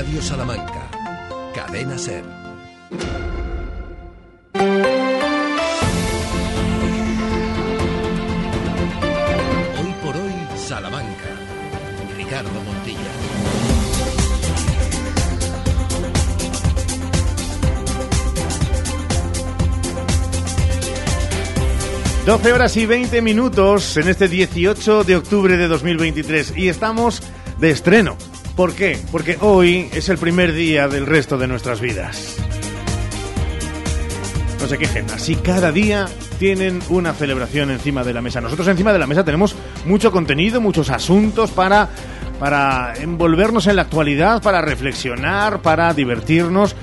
Radio Salamanca. Cadena Ser. Hoy por hoy, Salamanca. Ricardo Montilla. 12 horas y 20 minutos en este 18 de octubre de 2023 y estamos de estreno. ¿Por qué? Porque hoy es el primer día del resto de nuestras vidas. No se quejen, así cada día tienen una celebración encima de la mesa. Nosotros encima de la mesa tenemos mucho contenido, muchos asuntos para, para envolvernos en la actualidad, para reflexionar, para divertirnos,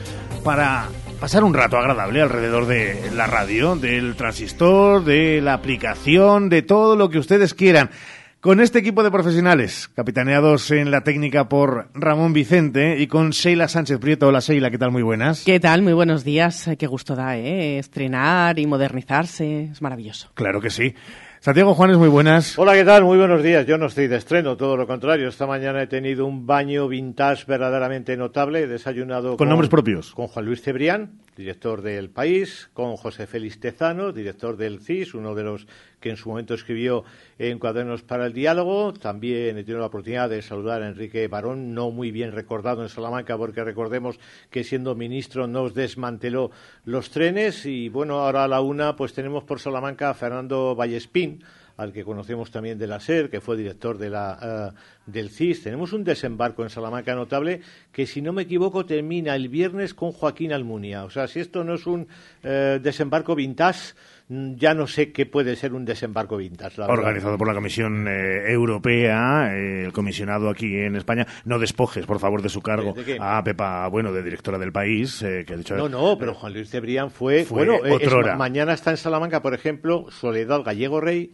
para pasar un rato agradable alrededor de la radio, del transistor, de la aplicación, de todo lo que ustedes quieran. Con este equipo de profesionales, capitaneados en la técnica por Ramón Vicente y con Sheila Sánchez Prieto. Hola Sheila, ¿qué tal? Muy buenas. ¿Qué tal? Muy buenos días. Qué gusto da, ¿eh? Estrenar y modernizarse. Es maravilloso. Claro que sí. Santiago Juanes, muy buenas. Hola, ¿qué tal? Muy buenos días. Yo no estoy de estreno, todo lo contrario. Esta mañana he tenido un baño vintage verdaderamente notable. He desayunado con, nombres propios. Con Juan Luis Cebrián, director del País, con José Félix Tezano, director del CIS, uno de los en su momento escribió en Cuadernos para el Diálogo. También he tenido la oportunidad de saludar a Enrique Barón, no muy bien recordado en Salamanca, porque recordemos que siendo ministro nos desmanteló los trenes. Y bueno, ahora a la una, pues tenemos por Salamanca a Fernando Vallespín al que conocemos también de la SER, que fue director de la, uh, del CIS. Tenemos un desembarco en Salamanca notable que, si no me equivoco, termina el viernes con Joaquín Almunia. O sea, si esto no es un uh, desembarco vintage, ya no sé qué puede ser un desembarco vintage. La Organizado por la Comisión eh, Europea, eh, el comisionado aquí en España. No despojes, por favor, de su cargo ¿De a Pepa, bueno, de directora del país. Eh, que ha dicho, no, no, pero Juan Luis Cebrián fue. Fue bueno, es- mañana está en Salamanca, por ejemplo, Soledad Gallego Rey,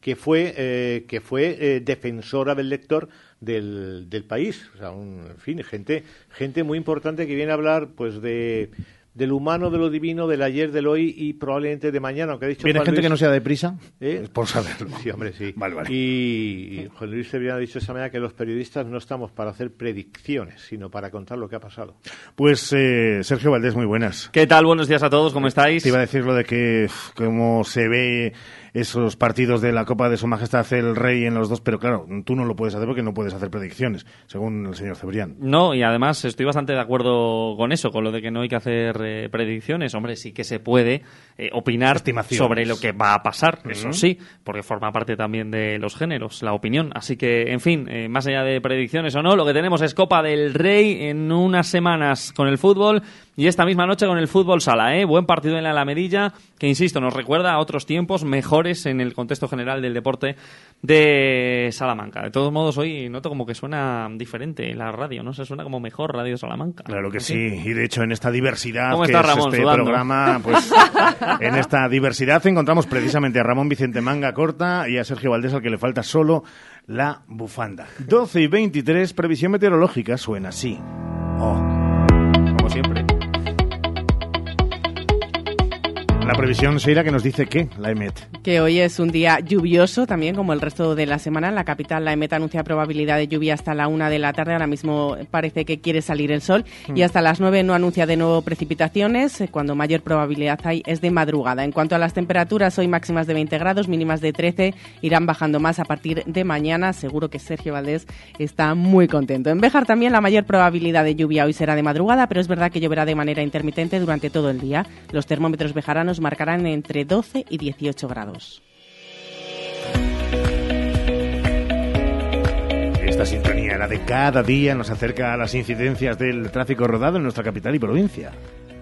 que fue, eh, que fue defensora del lector del, del país. O sea, un- en fin, gente, gente muy importante que viene a hablar, pues, de del humano, de lo divino, del ayer, del hoy y probablemente de mañana, aunque ha dicho ¿Viene Juan gente Luis- que no sea deprisa? ¿Eh? Es Por saberlo. Sí, hombre, sí. Vale, vale. Y, y Juan Luis Cebrián ha dicho esa manera que los periodistas no estamos para hacer predicciones, sino para contar lo que ha pasado. Pues eh, Sergio Valdés, muy buenas. ¿Qué tal? Buenos días a todos, ¿cómo estáis? Te iba a decir lo de que cómo se ve esos partidos de la Copa de Su Majestad el Rey en los dos, pero claro, tú no lo puedes hacer porque no puedes hacer predicciones, según el señor Cebrián. No, y además estoy bastante de acuerdo con eso, con lo de que no hay que hacer eh, predicciones. Hombre, sí que se puede eh, opinar sobre lo que va a pasar, eso sí, porque forma parte también de los géneros, la opinión. Así que, en fin, eh, más allá de predicciones o no, lo que tenemos es Copa del Rey en unas semanas con el fútbol y esta misma noche con el fútbol sala, ¿eh? Buen partido en la Alamedilla, que insisto, nos recuerda a otros tiempos mejores en el contexto general del deporte de Salamanca. De todos modos, hoy noto como que suena diferente la radio, ¿no? Se suena como mejor Radio Salamanca. Claro que sí, y de hecho en esta diversidad ¿Cómo que es Ramón, este sudando? programa, pues en esta diversidad encontramos precisamente a Ramón Vicente Manga Corta y a Sergio Valdés al que le falta solo la bufanda. 12 y 23, previsión meteorológica suena así. Oh. Como siempre. La previsión, Seira, que nos dice que la EMET. Que hoy es un día lluvioso también, como el resto de la semana. En la capital, la EMET anuncia probabilidad de lluvia hasta la una de la tarde. Ahora mismo parece que quiere salir el sol. Y hasta las nueve no anuncia de nuevo precipitaciones. Eh, Cuando mayor probabilidad hay es de madrugada. En cuanto a las temperaturas, hoy máximas de 20 grados, mínimas de 13. Irán bajando más a partir de mañana. Seguro que Sergio Valdés está muy contento. En Béjar también la mayor probabilidad de lluvia hoy será de madrugada, pero es verdad que lloverá de manera intermitente durante todo el día. Los termómetros marcarán entre 12 y 18 grados. Esta sintonía, la de cada día, nos acerca a las incidencias del tráfico rodado en nuestra capital y provincia.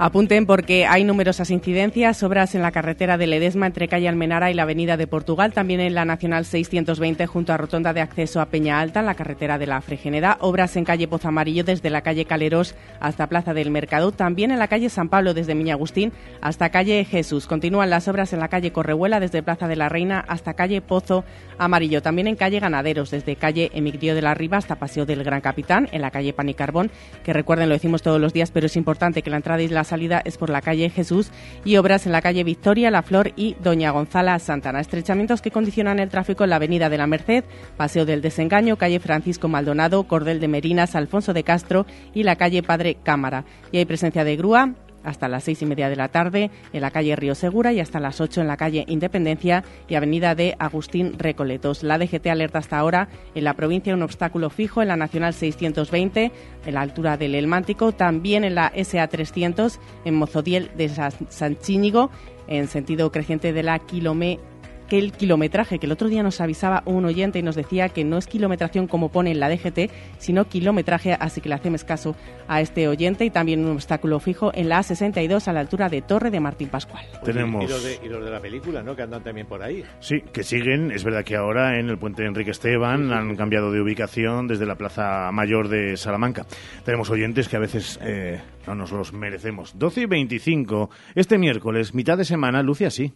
Apunten porque hay numerosas incidencias, obras en la carretera de Ledesma entre calle Almenara y la avenida de Portugal, también en la Nacional 620 junto a Rotonda de Acceso a Peña Alta, en la carretera de la Fregeneda, obras en calle Pozo Amarillo desde la calle Caleros hasta Plaza del Mercado, también en la calle San Pablo desde Miña Agustín hasta calle Jesús. Continúan las obras en la calle Correhuela desde Plaza de la Reina hasta calle Pozo Amarillo, también en calle Ganaderos desde calle Emigdio de la Riva hasta Paseo del Gran Capitán, en la calle Pan y Carbón, que recuerden, lo decimos todos los días, pero es importante que la entrada y la salida es por la calle Jesús y obras en la calle Victoria, La Flor y Doña Gonzala Santana. Estrechamientos que condicionan el tráfico en la avenida de la Merced, Paseo del Desengaño, calle Francisco Maldonado, Cordel de Merinas, Alfonso de Castro y la calle Padre Cámara. Y hay presencia de grúa hasta las seis y media de la tarde en la calle Río Segura y hasta las ocho en la calle Independencia y avenida de Agustín Recoletos. La DGT alerta hasta ahora en la provincia un obstáculo fijo en la Nacional 620 en la altura del Elmántico, también en la SA 300 en Mozodiel de Sanchíñigo en sentido creciente de la kilómetro que el kilometraje, que el otro día nos avisaba un oyente y nos decía que no es kilometración como pone en la DGT, sino kilometraje, así que le hacemos caso a este oyente y también un obstáculo fijo en la A62 a la altura de Torre de Martín Pascual. Tenemos... Y los, de, y los de la película, ¿no? Que andan también por ahí. Sí, que siguen. Es verdad que ahora en el puente Enrique Esteban han cambiado de ubicación desde la Plaza Mayor de Salamanca. Tenemos oyentes que a veces eh, no nos los merecemos. 12 y 25, este miércoles, mitad de semana, luce así.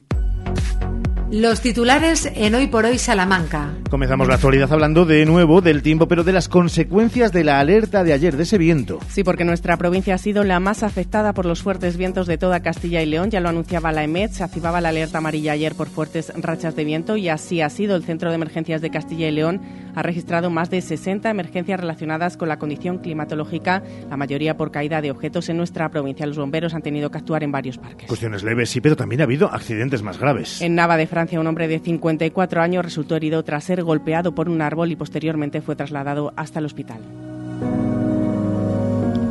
Los titulares en Hoy por Hoy Salamanca. Comenzamos la actualidad hablando de nuevo del tiempo, pero de las consecuencias de la alerta de ayer, de ese viento. Sí, porque nuestra provincia ha sido la más afectada por los fuertes vientos de toda Castilla y León. Ya lo anunciaba la EMET, se activaba la alerta amarilla ayer por fuertes rachas de viento y así ha sido. El Centro de Emergencias de Castilla y León ha registrado más de 60 emergencias relacionadas con la condición climatológica, la mayoría por caída de objetos en nuestra provincia. Los bomberos han tenido que actuar en varios parques. Cuestiones leves, sí, pero también ha habido accidentes más graves. En Nava de Francia, un hombre de 54 años resultó herido tras ser golpeado por un árbol y posteriormente fue trasladado hasta el hospital.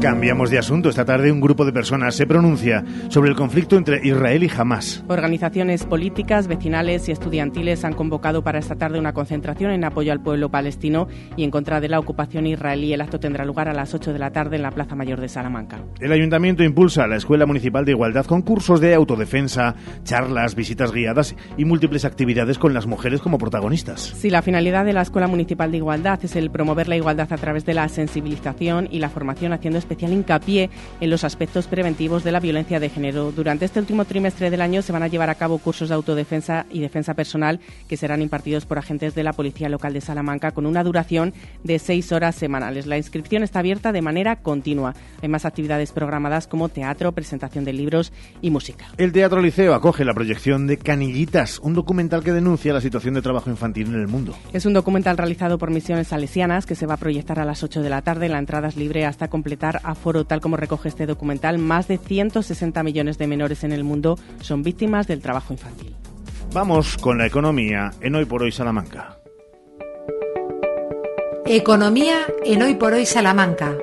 Cambiamos de asunto. Esta tarde un grupo de personas se pronuncia sobre el conflicto entre Israel y Hamas. Organizaciones políticas, vecinales y estudiantiles han convocado para esta tarde una concentración en apoyo al pueblo palestino y en contra de la ocupación israelí. El acto tendrá lugar a las 8 de la tarde en la Plaza Mayor de Salamanca. El ayuntamiento impulsa a la Escuela Municipal de Igualdad con cursos de autodefensa, charlas, visitas guiadas y múltiples actividades con las mujeres como protagonistas. Sí, la finalidad de la Escuela Municipal de Igualdad es el promover la igualdad a través de la sensibilización y la formación haciendo especial hincapié en los aspectos preventivos de la violencia de género. Durante este último trimestre del año se van a llevar a cabo cursos de autodefensa y defensa personal que serán impartidos por agentes de la Policía Local de Salamanca con una duración de seis horas semanales. La inscripción está abierta de manera continua. Hay más actividades programadas como teatro, presentación de libros y música. El Teatro Liceo acoge la proyección de Canillitas, un documental que denuncia la situación de trabajo infantil en el mundo. Es un documental realizado por Misiones Salesianas que se va a proyectar a las 8 de la tarde. La entrada es libre hasta completar aforo, tal como recoge este documental. Más de 160 millones de menores en el mundo son víctimas del trabajo infantil. Vamos con la economía en Hoy por Hoy Salamanca. Economía en Hoy por Hoy Salamanca.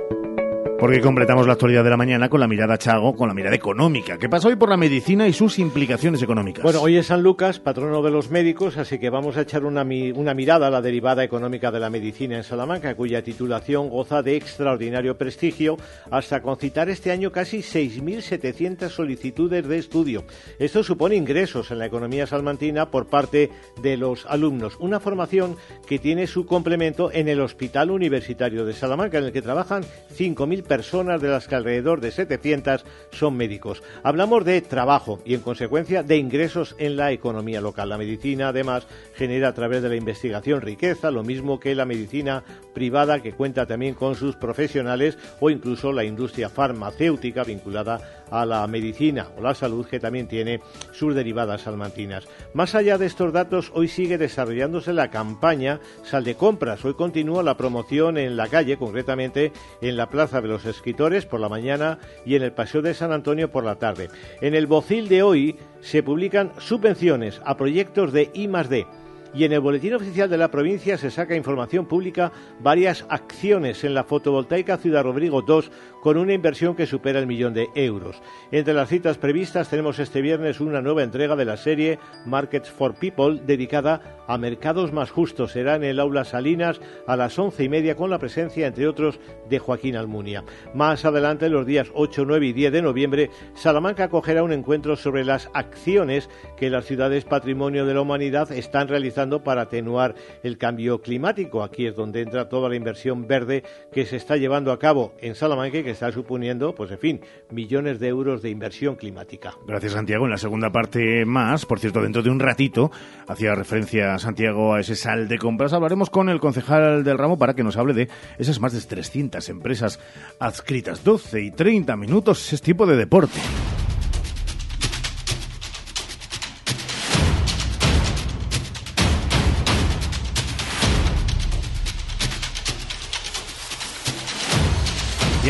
Porque completamos la actualidad de la mañana con la mirada Chago, con la mirada económica. ¿Qué pasa hoy por la medicina y sus implicaciones económicas? Bueno, hoy es San Lucas, patrono de los médicos, así que vamos a echar una, una mirada a la derivada económica de la medicina en Salamanca, cuya titulación goza de extraordinario prestigio, hasta concitar este año casi 6.700 solicitudes de estudio. Esto supone ingresos en la economía salmantina por parte de los alumnos. Una formación que tiene su complemento en el Hospital Universitario de Salamanca, en el que trabajan 5.000 personas, de las que alrededor de 700 son médicos. Hablamos de trabajo y, en consecuencia, de ingresos en la economía local. La medicina, además, genera a través de la investigación riqueza, lo mismo que la medicina privada, que cuenta también con sus profesionales, o incluso la industria farmacéutica vinculada a la medicina o la salud, que también tiene sus derivadas salmantinas. Más allá de estos datos, hoy sigue desarrollándose la campaña Sal de Compras. Hoy continúa la promoción en la calle, concretamente en la Plaza de los Escritores por la mañana y en el Paseo de San Antonio por la tarde. En el Bocil de hoy se publican subvenciones a proyectos de I D y en el Boletín Oficial de la provincia se saca información pública varias acciones en la fotovoltaica Ciudad Rodrigo II con una inversión que supera el millón de euros. Entre las citas previstas tenemos este viernes una nueva entrega de la serie Markets for People dedicada a mercados más justos. Será en el aula Salinas a las once y media con la presencia, entre otros, de Joaquín Almunia. Más adelante, los días 8, 9 y 10 de noviembre, Salamanca acogerá un encuentro sobre las acciones que las ciudades patrimonio de la humanidad están realizando para atenuar el cambio climático. Aquí es donde entra toda la inversión verde que se está llevando a cabo en Salamanca y que está suponiendo, pues en fin, millones de euros de inversión climática. Gracias, Santiago. En la segunda parte más, por cierto, dentro de un ratito, hacía referencia Santiago a ese sal de compras, hablaremos con el concejal del ramo para que nos hable de esas más de 300 empresas adscritas. 12 y 30 minutos es tipo de deporte.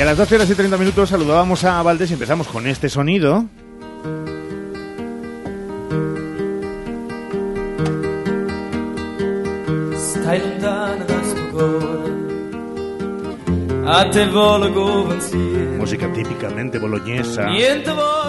Y a las 12 horas y 30 minutos saludábamos a Valdés y empezamos con este sonido. Música típicamente boloñesa,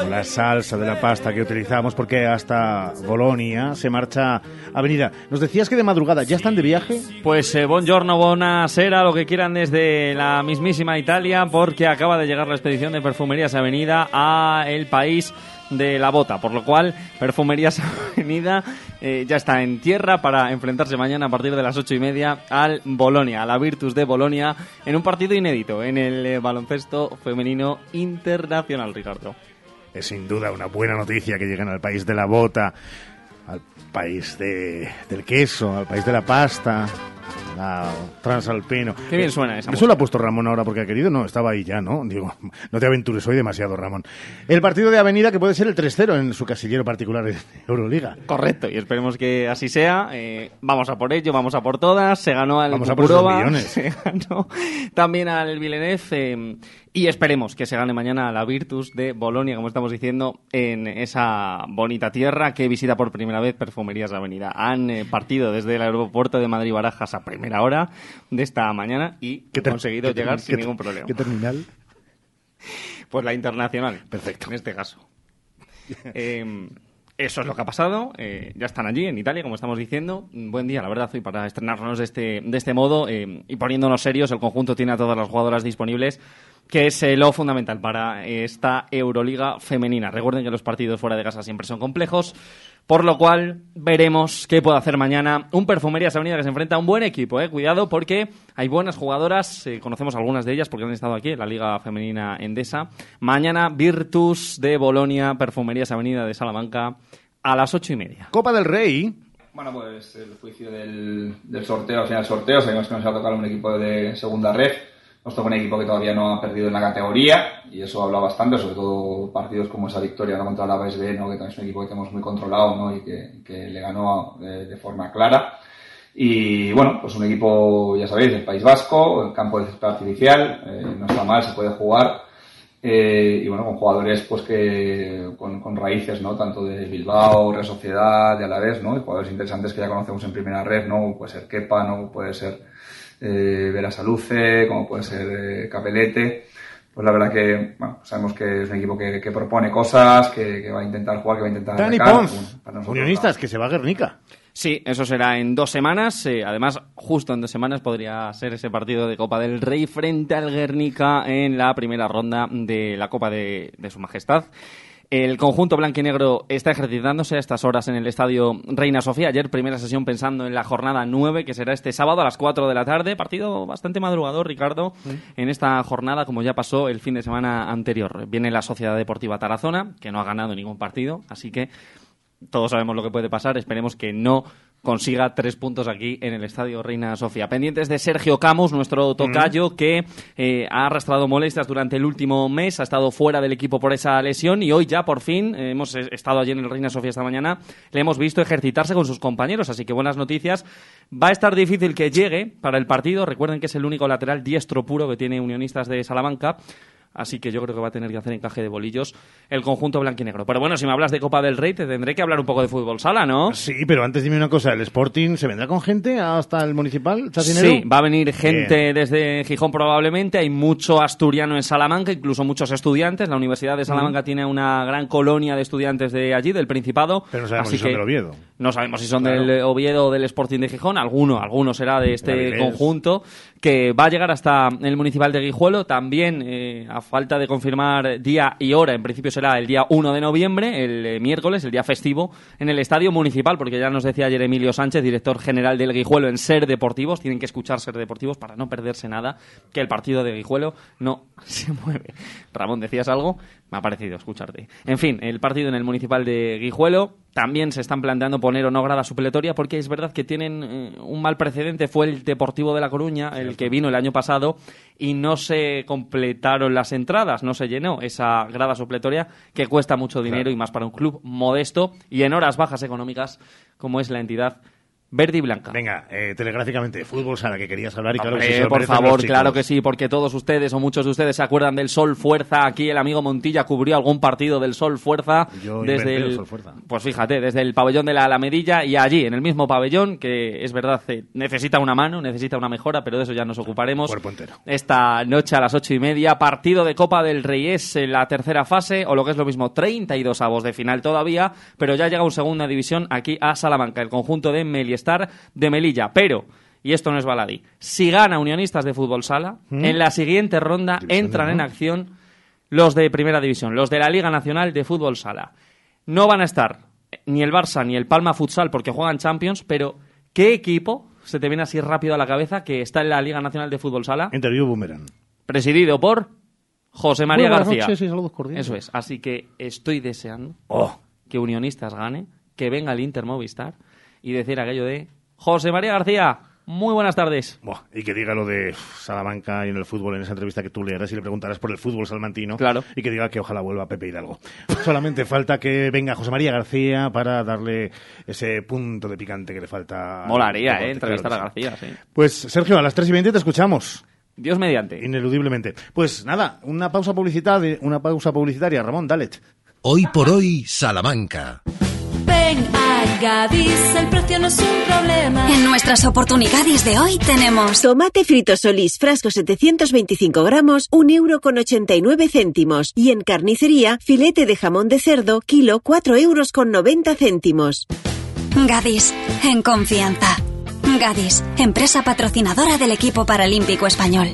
la salsa de la pasta que utilizamos porque hasta Bolonia se marcha Avenida. Nos decías que de madrugada ya están de viaje. Pues eh, buongiorno, buonasera, lo que quieran desde la mismísima Italia porque acaba de llegar la expedición de Perfumerías Avenida a el país de la bota, por lo cual Perfumerías Avenida eh, ya está en tierra para enfrentarse mañana a partir de las ocho y media al Bolonia, a la Virtus de Bolonia, en un partido inédito en el eh, baloncesto femenino internacional, Ricardo. Es sin duda una buena noticia que lleguen al país de la bota, al país de, del queso, al país de la pasta, Ah, transalpino. Qué bien suena esa Eso lo ha puesto Ramón ahora porque ha querido. No, estaba ahí ya, ¿no? Digo, no te aventures hoy demasiado, Ramón. El partido de Avenida que puede ser el 3-0 en su casillero particular en Euroliga. Correcto, y esperemos que así sea. Eh, vamos a por ello, vamos a por todas. Se ganó al Vamos a por esos millones. se ganó también al Villeneuve. eh, y esperemos que se gane mañana la Virtus de Bolonia, como estamos diciendo, en esa bonita tierra que visita por primera vez Perfumerías Avenida. Han eh, partido desde el aeropuerto de Madrid-Barajas a primera hora de esta mañana y ¿Qué han conseguido llegar sin ningún problema. ¿Qué terminal? Pues la internacional. Perfecto. En este caso. Eh, eso es lo que ha pasado. eh, ya están allí, en Italia, como estamos diciendo. Buen día, la verdad, hoy para estrenarnos de este, de este modo eh, y poniéndonos serios. El conjunto tiene a todas las jugadoras disponibles, que es eh, lo fundamental para esta Euroliga femenina. Recuerden que los partidos fuera de casa siempre son complejos. Por lo cual, veremos qué puede hacer mañana un Perfumerías Avenida que se enfrenta a un buen equipo. Eh. Cuidado, porque hay buenas jugadoras. eh, conocemos algunas de ellas porque han estado aquí en la Liga Femenina Endesa. Mañana, Virtus de Bolonia, Perfumerías Avenida de Salamanca, a las ocho y media. Copa del Rey. Bueno, pues el juicio del, del sorteo, al final del sorteo, sabemos que nos va a tocar un equipo de segunda red. Nos toca un equipo que todavía no ha perdido en la categoría y eso habla bastante, sobre todo partidos como esa victoria ¿no? contra la BSB, ¿no? que también es un equipo que tenemos muy controlado ¿no? y que, que le ganó de, forma clara. Y bueno, pues un equipo, ya sabéis, del País Vasco, el campo de césped artificial, eh, no está mal, se puede jugar. Eh, y bueno, con jugadores pues que con, con raíces, ¿no? Tanto de Bilbao, Real Sociedad, de Alavés, ¿no? Y jugadores interesantes que ya conocemos en primera red, ¿no? Puede ser Kepa, ¿no? Puede ser eh, Vera Saluce, como puede ser eh, Capelete. Pues la verdad que, bueno, sabemos que es un equipo que, que propone cosas, que, que va a intentar jugar, que va a intentar Dani atacar. Pons. Bueno, para nosotros, Unionistas, no. que se va a Guernica. Sí, eso será en dos semanas. eh, además, justo en dos semanas podría ser ese partido de Copa del Rey frente al Guernica en la primera ronda de la Copa de, de Su Majestad. El conjunto blanquinegro está ejercitándose a estas horas en el estadio Reina Sofía. Ayer, primera sesión pensando en la jornada 9, que será este sábado a las 4 de la tarde. Partido bastante madrugador, Ricardo, en esta jornada, como ya pasó el fin de semana anterior. Viene la Sociedad Deportiva Tarazona, que no ha ganado ningún partido, así que todos sabemos lo que puede pasar. Esperemos que no consiga tres puntos aquí en el Estadio Reina Sofía. Pendientes de Sergio Camus, nuestro tocayo, que eh, ha arrastrado molestias durante el último mes, ha estado fuera del equipo por esa lesión y hoy ya por fin eh, hemos estado allí en el Reina Sofía esta mañana, le hemos visto ejercitarse con sus compañeros, así que buenas noticias. Va a estar difícil que llegue para el partido, recuerden que es el único lateral diestro puro que tiene Unionistas de Salamanca. Así que yo creo que va a tener que hacer encaje de bolillos el conjunto blanquinegro. Pero bueno, si me hablas de Copa del Rey, te tendré que hablar un poco de fútbol sala, ¿no? Sí, pero antes dime una cosa. ¿El Sporting se vendrá con gente hasta el municipal? Chacinero? Sí, va a venir gente Bien. desde Gijón probablemente. Hay mucho asturiano en Salamanca, incluso muchos estudiantes. La Universidad de Salamanca tiene una gran colonia de estudiantes de allí, del Principado. Pero no sabemos así si son del Oviedo. no sabemos si son del Oviedo o del Sporting de Gijón, alguno, alguno será de este conjunto, que va a llegar hasta el Municipal de Guijuelo, también eh, a falta de confirmar día y hora, en principio será el día 1 de noviembre, el eh, miércoles, el día festivo, en el Estadio Municipal, porque ya nos decía ayer Emilio Sánchez, director general del Guijuelo, en Ser Deportivos, tienen que escuchar Ser Deportivos para no perderse nada, que el partido de Guijuelo no se mueve. Ramón, ¿decías algo? Me ha parecido escucharte. En fin, el partido en el Municipal de Guijuelo, también se están planteando poner o no grada supletoria porque es verdad que tienen eh, un mal precedente. Fue el Deportivo de La Coruña el que vino el año pasado y no se completaron las entradas, no se llenó esa grada supletoria que cuesta mucho dinero y más para un club modesto y en horas bajas económicas como es la entidad Verde y blanca. Venga, eh, telegráficamente, fútbol sala que querías hablar y claro que sí, Por favor, claro que sí, porque todos ustedes o muchos de ustedes se acuerdan del Sol Fuerza. Aquí el amigo Montilla cubrió algún partido del Sol Fuerza desde el, Sol Fuerza. Pues fíjate, desde el pabellón de la Alamedilla y allí, en el mismo pabellón, que es verdad, eh, necesita una mano, necesita una mejora, pero de eso ya nos ocuparemos. Cuerpo entero. Esta noche a las ocho y media, partido de Copa del Rey es en la tercera fase, o lo que es lo mismo, 32 avos de final todavía, pero ya llega un segunda división aquí a Salamanca, el conjunto de De Meliestar pero, y esto no es baladí, si gana Unionistas de Fútbol Sala, ¿Mm? en la siguiente ronda entran en acción los de Primera División, los de la Liga Nacional de Fútbol Sala. No van a estar ni el Barça ni el Palma Futsal porque juegan Champions, pero ¿qué equipo se te viene así rápido a la cabeza que está en la Liga Nacional de Fútbol Sala? Interview Boomerang. Presidido por José María García. Noches, Eso es. Así que estoy deseando oh. que Unionistas gane, que venga el Inter Movistar y decir aquello de José María García, muy buenas tardes. y que diga lo de Salamanca y en el fútbol en esa entrevista que tú le harás y le preguntarás por el fútbol salmantino. Claro. Y que diga que ojalá vuelva Pepe Hidalgo. Solamente falta que venga José María García para darle ese punto de picante que le falta. Molaría, ¿eh? Entrevistar a García, sí. Pues Sergio, a las 3 y 20 te escuchamos. Dios mediante. Ineludiblemente. Pues nada, una pausa publicitaria, una pausa publicitaria. Ramón, dale. Hoy por hoy, Salamanca. Ven a Gadis, el precio no es un problema. En nuestras oportunidades de hoy tenemos tomate frito solís, frasco 725 gramos, 1 euro con 89 céntimos. Y en carnicería, filete de jamón de cerdo, kilo, 4 euros con 90 céntimos. Gadis, en confianza. Gadis, empresa patrocinadora del equipo paralímpico español.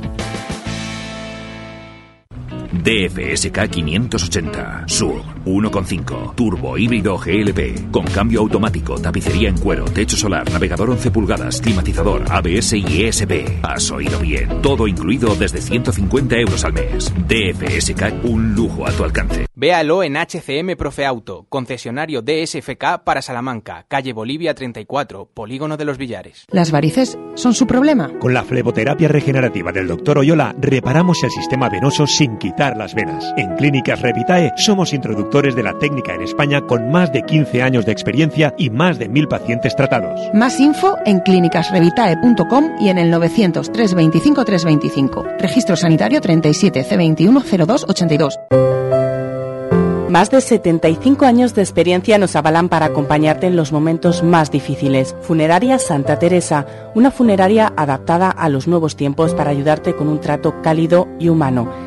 DFSK 580, Sur, 1.5, turbo híbrido GLP, con cambio automático, tapicería en cuero, techo solar, navegador 11 pulgadas, climatizador, ABS y ESP. Has oído bien, todo incluido desde 150 euros al mes. DFSK, un lujo a tu alcance. Véalo en HCM Profe Auto, concesionario DSFK para Salamanca, calle Bolivia 34, Polígono de los Villares. ¿Las varices son su problema? Con la fleboterapia regenerativa del Dr. Oyola reparamos el sistema venoso sin quitar las venas. En Clínicas Revitae somos introductores de la técnica en España con más de 15 años de experiencia y más de mil pacientes tratados. Más info en clínicasrevitae.com y en el 900 325 325. Registro sanitario 37 C21 0282. Más de 75 años de experiencia nos avalan para acompañarte en los momentos más difíciles. Funeraria Santa Teresa, una funeraria adaptada a los nuevos tiempos para ayudarte con un trato cálido y humano.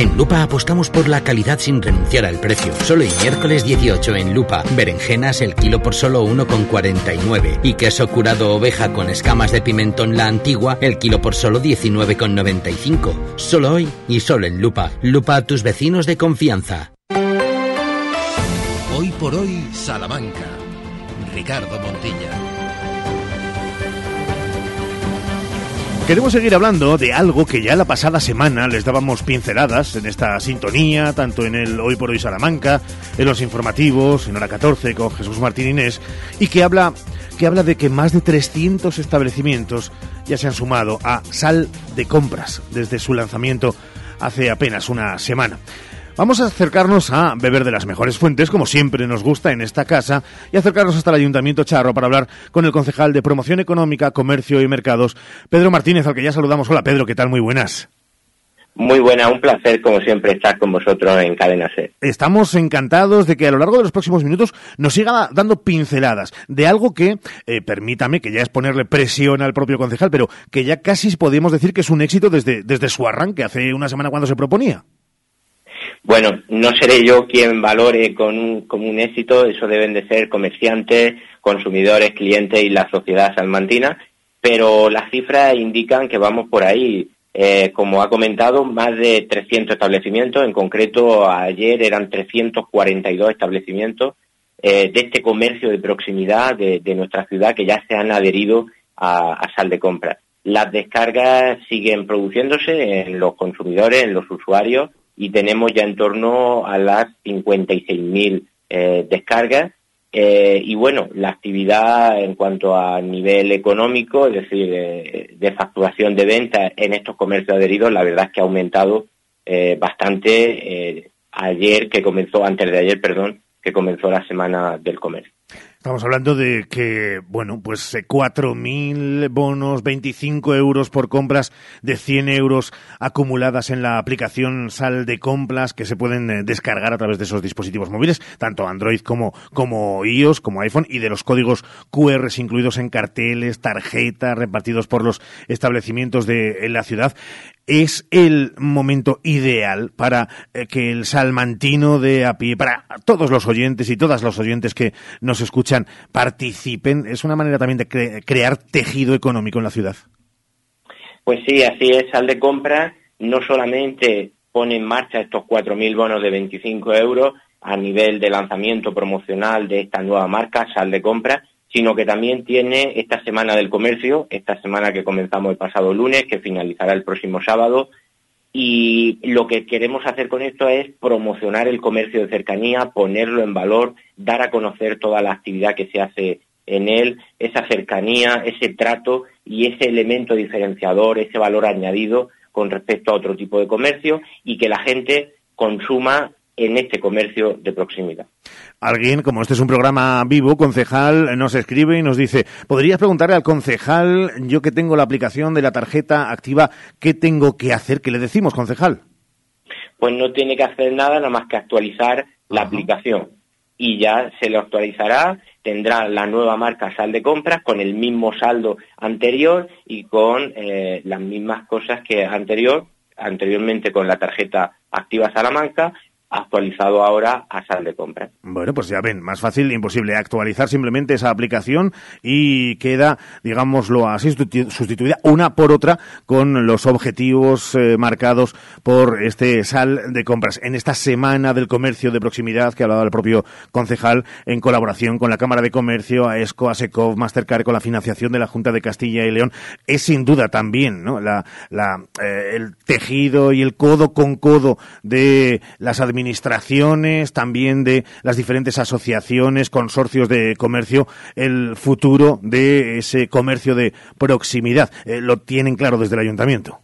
En Lupa apostamos por la calidad sin renunciar al precio. Solo el miércoles 18 en Lupa. Berenjenas el kilo por solo 1,49. Y queso curado oveja con escamas de pimentón la antigua el kilo por solo 19,95. Solo hoy y solo en Lupa. Lupa a tus vecinos de confianza. Hoy por hoy, Salamanca. Ricardo Montilla. Queremos seguir hablando de algo que ya la pasada semana les dábamos pinceladas en esta sintonía, tanto en el Hoy por Hoy Salamanca, en los informativos, en hora 14 con Jesús Martín Inés, y que habla, que habla de que más de 300 establecimientos ya se han sumado a Sal de Compras desde su lanzamiento hace apenas una semana. Vamos a acercarnos a beber de las mejores fuentes, como siempre nos gusta en esta casa, y acercarnos hasta el Ayuntamiento Charro para hablar con el concejal de Promoción Económica, Comercio y Mercados, Pedro Martínez, al que ya saludamos. Hola Pedro, ¿qué tal? Muy buenas. Muy buena, un placer como siempre estar con vosotros en Cadena C. Estamos encantados de que a lo largo de los próximos minutos nos siga dando pinceladas de algo que, eh, permítame, que ya es ponerle presión al propio concejal, pero que ya casi podemos decir que es un éxito desde, desde su arranque, hace una semana cuando se proponía. Bueno, no seré yo quien valore con un, éxito, eso deben de ser comerciantes, consumidores, clientes y la sociedad salmantina, pero las cifras indican que vamos por ahí. Eh, como ha comentado, más de 300 establecimientos, en concreto ayer eran 342 establecimientos eh, de este comercio de proximidad de, nuestra ciudad que ya se han adherido a Sal de Compra. Las descargas siguen produciéndose en los consumidores, en los usuarios, y tenemos ya en torno a las 56.000 eh, descargas. Eh, y bueno, la actividad en cuanto a nivel económico, es decir, eh, de facturación de ventas en estos comercios adheridos, la verdad es que ha aumentado bastante ayer que comenzó, antes de ayer, perdón, que comenzó la semana del comercio. Estamos hablando de que, bueno, pues 4.000 eh, bonos, 25 euros por compras de 100 euros acumuladas en la aplicación Sal de Compras que se pueden eh, descargar a través de esos dispositivos móviles, tanto Android como, como iOS, como iPhone, y de los códigos QR incluidos en carteles, tarjetas repartidos por los establecimientos de en la ciudad es el momento ideal para eh, que el salmantino de a pie, para todos los oyentes y todas los oyentes que nos escuchan, participen. Es una manera también de crear tejido económico en la ciudad. Pues sí, así es. Sal de compra no solamente pone en marcha estos 4.000 bonos de 25 euros a nivel de lanzamiento promocional de esta nueva marca, Sal de compra, sino que también tiene esta semana del comercio, esta semana que comenzamos el pasado lunes, que finalizará el próximo sábado, y lo que queremos hacer con esto es promocionar el comercio de cercanía, ponerlo en valor, dar a conocer toda la actividad que se hace en él, esa cercanía, ese trato y ese elemento diferenciador, ese valor añadido con respecto a otro tipo de comercio y que la gente consuma en este comercio de proximidad. Alguien, como este es un programa vivo, concejal, nos escribe y nos dice, ¿podrías preguntarle al concejal, yo que tengo la aplicación de la tarjeta activa, qué tengo que hacer? ¿Qué le decimos, concejal? Pues no tiene que hacer nada, nada más que actualizar la aplicación. Y ya se le actualizará, tendrá la nueva marca Sal de Compras con el mismo saldo anterior y con eh, las mismas cosas que anterior, anteriormente con la tarjeta activa Salamanca actualizado ahora a sal de compra. Bueno, pues ya ven, más fácil imposible actualizar simplemente esa aplicación y queda, digámoslo así, sustituida una por otra con los objetivos eh, marcados por este sal de compras. En esta semana del comercio de proximidad que ha hablado el propio concejal en colaboración con la Cámara de Comercio, AESCO, ASECOV, Mastercard, con la financiación de la Junta de Castilla y León, es sin duda también ¿no? la, eh, el tejido y el codo con codo de las administraciones administraciones, también de las diferentes asociaciones, consorcios de comercio, el futuro de ese comercio de proximidad. Eh, lo tienen claro desde el ayuntamiento.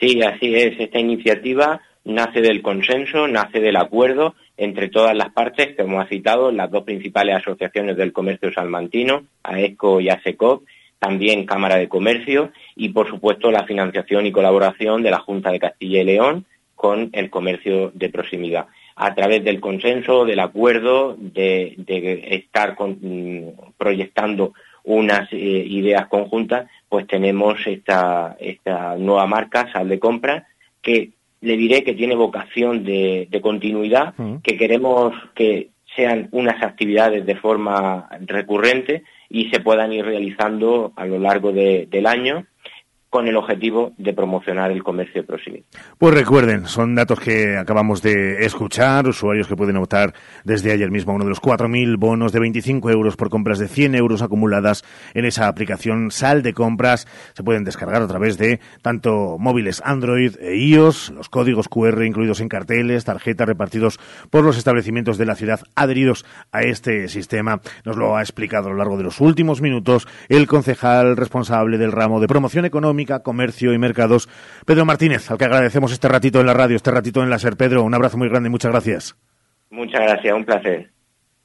Sí, así es. Esta iniciativa nace del consenso, nace del acuerdo entre todas las partes, como ha citado, las dos principales asociaciones del comercio salmantino, AESCO y ASECOP, también Cámara de Comercio y, por supuesto, la financiación y colaboración de la Junta de Castilla y León, con el comercio de proximidad. A través del consenso, del acuerdo, de, estar mm, proyectando unas eh, ideas conjuntas, pues tenemos esta, esta nueva marca, Sal de Compra, que le diré que tiene vocación de, continuidad, que queremos que sean unas actividades de forma recurrente y se puedan ir realizando a lo largo del año con el objetivo de promocionar el comercio próximo. Pues recuerden, son datos que acabamos de escuchar, usuarios que pueden optar desde ayer mismo a uno de los 4.000 bonos de 25 euros por compras de 100 euros acumuladas en esa aplicación Sal de Compras. Se pueden descargar a través de tanto móviles Android e iOS, los códigos QR incluidos en carteles, tarjetas repartidos por los establecimientos de la ciudad adheridos a este sistema. Nos lo ha explicado a lo largo de los últimos minutos el concejal responsable del ramo de promoción económica Comercio y Mercados, Pedro Martínez, al que agradecemos este ratito en la radio, este ratito en la SER. Pedro, un abrazo muy grande y muchas gracias. Muchas gracias, un placer.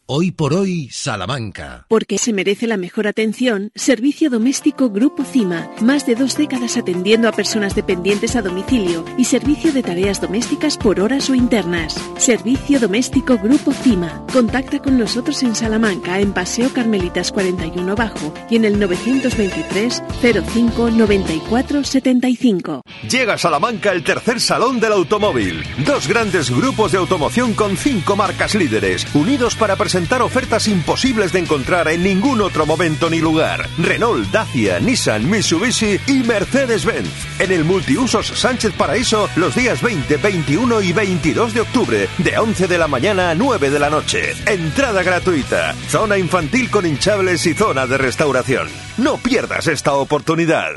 Hoy por hoy, Salamanca. Porque se merece la mejor atención, Servicio Doméstico Grupo CIMA. Más de dos décadas atendiendo a personas dependientes a domicilio y servicio de tareas domésticas por horas o internas. Servicio Doméstico Grupo CIMA. Contacta con nosotros en Salamanca, en Paseo Carmelitas 41 Bajo y en el 923 05 94 75. Llega a Salamanca el tercer Salón del Automóvil. Dos grandes grupos de automoción con cinco marcas líderes, unidos para presentar presentar ofertas imposibles de encontrar en ningún otro momento ni lugar. Renault, Dacia, Nissan, Mitsubishi y Mercedes-Benz. En el Multiusos Sánchez Paraíso los días 20, 21 y 22 de octubre, de 11 de la mañana a 9 de la noche. Entrada gratuita. Zona infantil con hinchables y zona de restauración. No pierdas esta oportunidad.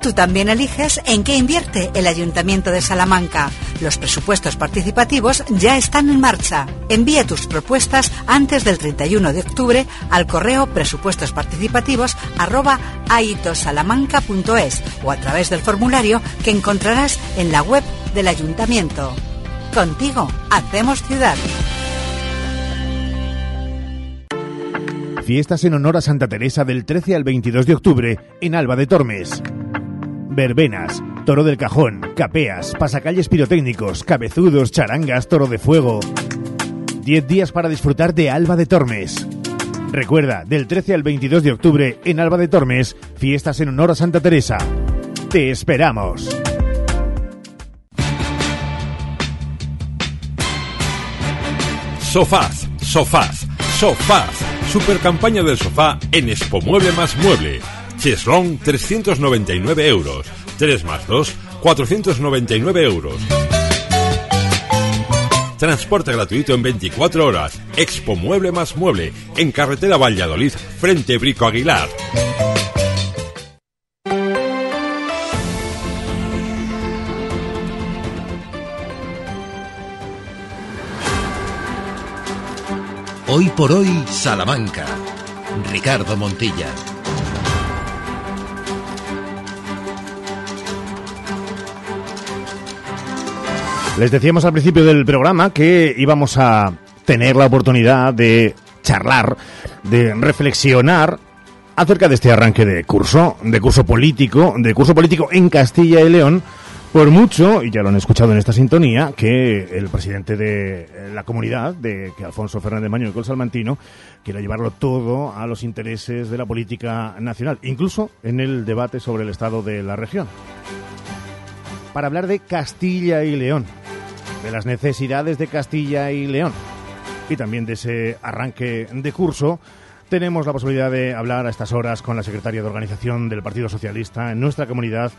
Tú también eliges en qué invierte el Ayuntamiento de Salamanca. Los presupuestos participativos ya están en marcha. Envía tus propuestas antes del 31 de octubre al correo presupuestosparticipativos@aitosalamanca.es o a través del formulario que encontrarás en la web del Ayuntamiento. Contigo hacemos ciudad. Fiestas en honor a Santa Teresa del 13 al 22 de octubre en Alba de Tormes verbenas, toro del cajón, capeas, pasacalles pirotécnicos, cabezudos, charangas, toro de fuego. Diez días para disfrutar de Alba de Tormes. Recuerda, del 13 al 22 de octubre en Alba de Tormes, fiestas en honor a Santa Teresa. Te esperamos. Sofaz, sofaz, sofaz. Super campaña del sofá en Expo Mueble más Mueble Cheslong 399 euros. 3 más 2, 499 euros. Transporte gratuito en 24 horas. Expo Mueble más Mueble. En carretera Valladolid, frente Brico Aguilar. Hoy por hoy, Salamanca. Ricardo Montilla. Les decíamos al principio del programa que íbamos a tener la oportunidad de charlar, de reflexionar acerca de este arranque de curso, de curso político, de curso político en Castilla y León, por mucho, y ya lo han escuchado en esta sintonía, que el presidente de la comunidad, de que Alfonso Fernández Maño y Col Salmantino, quiera llevarlo todo a los intereses de la política nacional, incluso en el debate sobre el estado de la región. Para hablar de Castilla y León, de las necesidades de Castilla y León y también de ese arranque de curso, tenemos la posibilidad de hablar a estas horas con la secretaria de organización del Partido Socialista en nuestra comunidad,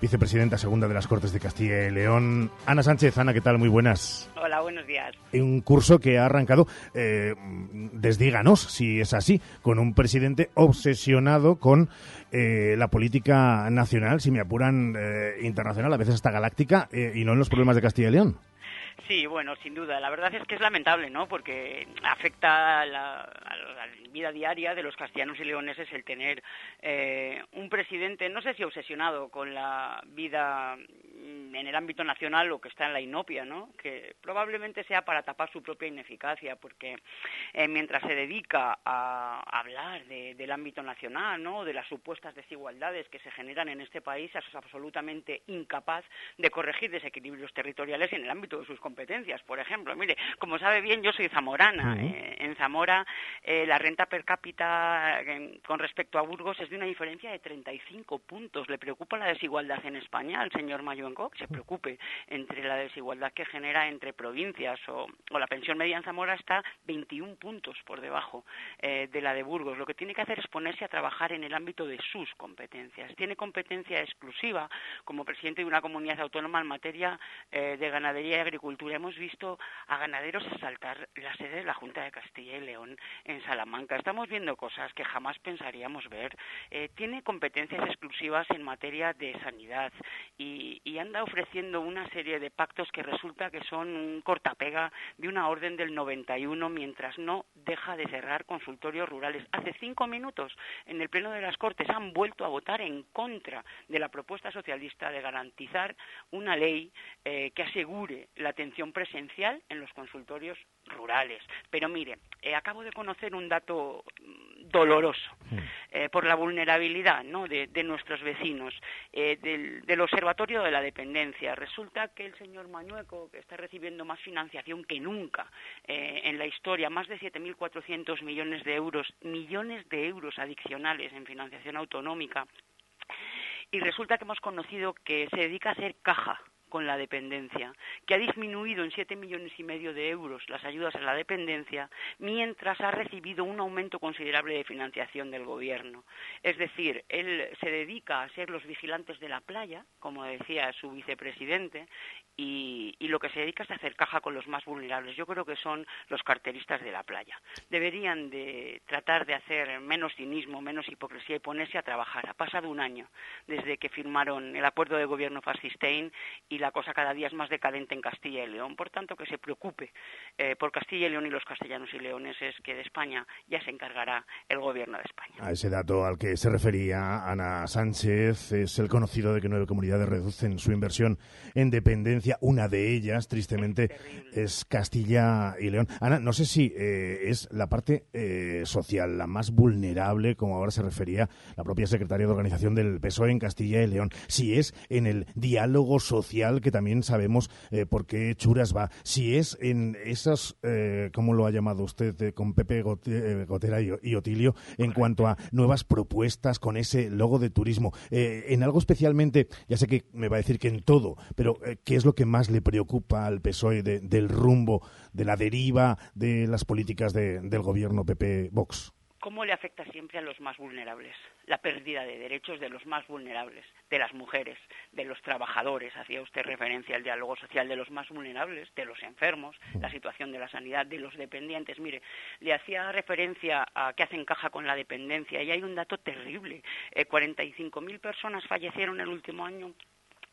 vicepresidenta segunda de las Cortes de Castilla y León, Ana Sánchez. Ana, ¿qué tal? Muy buenas. Hola, buenos días. Un curso que ha arrancado, eh, desdíganos si es así, con un presidente obsesionado con eh, la política nacional, si me apuran, eh, internacional, a veces hasta galáctica, eh, y no en los problemas de Castilla y León. Sí, bueno, sin duda. La verdad es que es lamentable, ¿no? Porque afecta a la, vida diaria de los castellanos y leoneses el tener eh, un presidente, no sé si obsesionado con la vida en el ámbito nacional o que está en la inopia, ¿no? Que probablemente sea para tapar su propia ineficacia, porque eh, mientras se dedica a hablar del ámbito nacional, ¿no? De las supuestas desigualdades que se generan en este país, es absolutamente incapaz de corregir desequilibrios territoriales en el ámbito de sus competencias. Por ejemplo, mire, como sabe bien, yo soy zamorana. Eh, en Zamora, eh, la renta per cápita con respecto a Burgos es de una diferencia de 35 puntos. ¿Le preocupa la desigualdad en España al señor Mayuenco? Que se preocupe entre la desigualdad que genera entre provincias o, la pensión media en Zamora está 21 puntos por debajo de la de Burgos. Lo que tiene que hacer es ponerse a trabajar en el ámbito de sus competencias. Tiene competencia exclusiva como presidente de una comunidad autónoma en materia de ganadería y agricultura hemos visto a ganaderos asaltar la sede de la Junta de Castilla y León en Salamanca. Estamos viendo cosas que jamás pensaríamos ver. Eh, tiene competencias exclusivas en materia de sanidad y, anda ofreciendo una serie de pactos que resulta que son un cortapega de una orden del 91 mientras no deja de cerrar consultorios rurales. Hace cinco minutos en el Pleno de las Cortes han vuelto a votar en contra de la propuesta socialista de garantizar una ley eh, que asegure la atención presencial en los consultorios rurales. Pero mire, eh, acabo de conocer un dato mm, doloroso eh, por la vulnerabilidad ¿no? de, nuestros vecinos del, del, Observatorio de la Dependencia. Resulta que el señor Mañueco, que está recibiendo más financiación que nunca en la historia, más de 7.400 millones de euros, millones de euros adicionales en financiación autonómica, y resulta que hemos conocido que se dedica a hacer caja con la dependencia, que ha disminuido en siete millones y medio de euros las ayudas a la dependencia, mientras ha recibido un aumento considerable de financiación del gobierno. Es decir, él se dedica a ser los vigilantes de la playa, como decía su vicepresidente, y, lo que se dedica es a hacer caja con los más vulnerables. Yo creo que son los carteristas de la playa. Deberían de tratar de hacer menos cinismo, menos hipocresía y ponerse a trabajar. Ha pasado un año desde que firmaron el acuerdo de gobierno Fascistein y la cosa cada día es más decadente en Castilla y León. Por tanto, que se preocupe eh, por Castilla y León y los castellanos y leoneses, que de España ya se encargará el gobierno de España. A ese dato al que se refería Ana Sánchez es el conocido de que nueve comunidades reducen su inversión en dependencia. Una de ellas, tristemente, es, Castilla y León. Ana, no sé si eh, es la parte eh, social la más vulnerable, como ahora se refería la propia secretaria de organización del PSOE en Castilla y León. Si es en el diálogo social que también sabemos eh, por qué Churas va. Si es en esas, eh, ¿cómo lo ha llamado usted, con Pepe Gotera y, Otilio, en cuanto a nuevas propuestas con ese logo de turismo? en algo especialmente, ya sé que me va a decir que en todo, pero ¿qué es lo que más le preocupa al PSOE del rumbo, de la deriva de las políticas del gobierno PP Vox? ¿Cómo le afecta siempre a los más vulnerables? La pérdida de derechos de los más vulnerables, de las mujeres, de los trabajadores, hacía usted referencia al diálogo social de los más vulnerables, de los enfermos, la situación de la sanidad, de los dependientes. Mire, le hacía referencia a que hacen caja con la dependencia y hay un dato terrible. Eh, 45.000 personas fallecieron el último año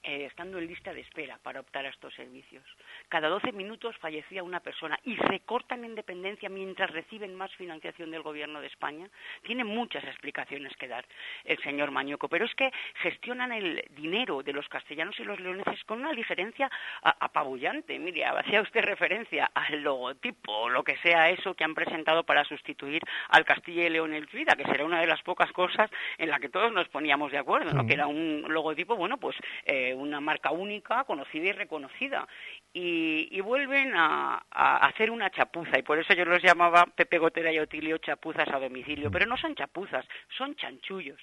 eh, estando en lista de espera para optar a estos servicios. Cada 12 minutos fallecía una persona y recortan en dependencia mientras reciben más financiación del Gobierno de España. Tiene muchas explicaciones que dar el señor Mañoco, pero es que gestionan el dinero de los castellanos y los leoneses con una ligerencia apabullante. Mire, hacía usted referencia al logotipo o lo que sea eso que han presentado para sustituir al Castilla y León el Vida, que será una de las pocas cosas en la que todos nos poníamos de acuerdo, ¿no? que era un logotipo, bueno, pues eh, una marca única, conocida y reconocida. Y, vuelven a, hacer una chapuza, y por eso yo los llamaba Pepe Gotera y Otilio chapuzas a domicilio, mm. pero no son chapuzas, son chanchullos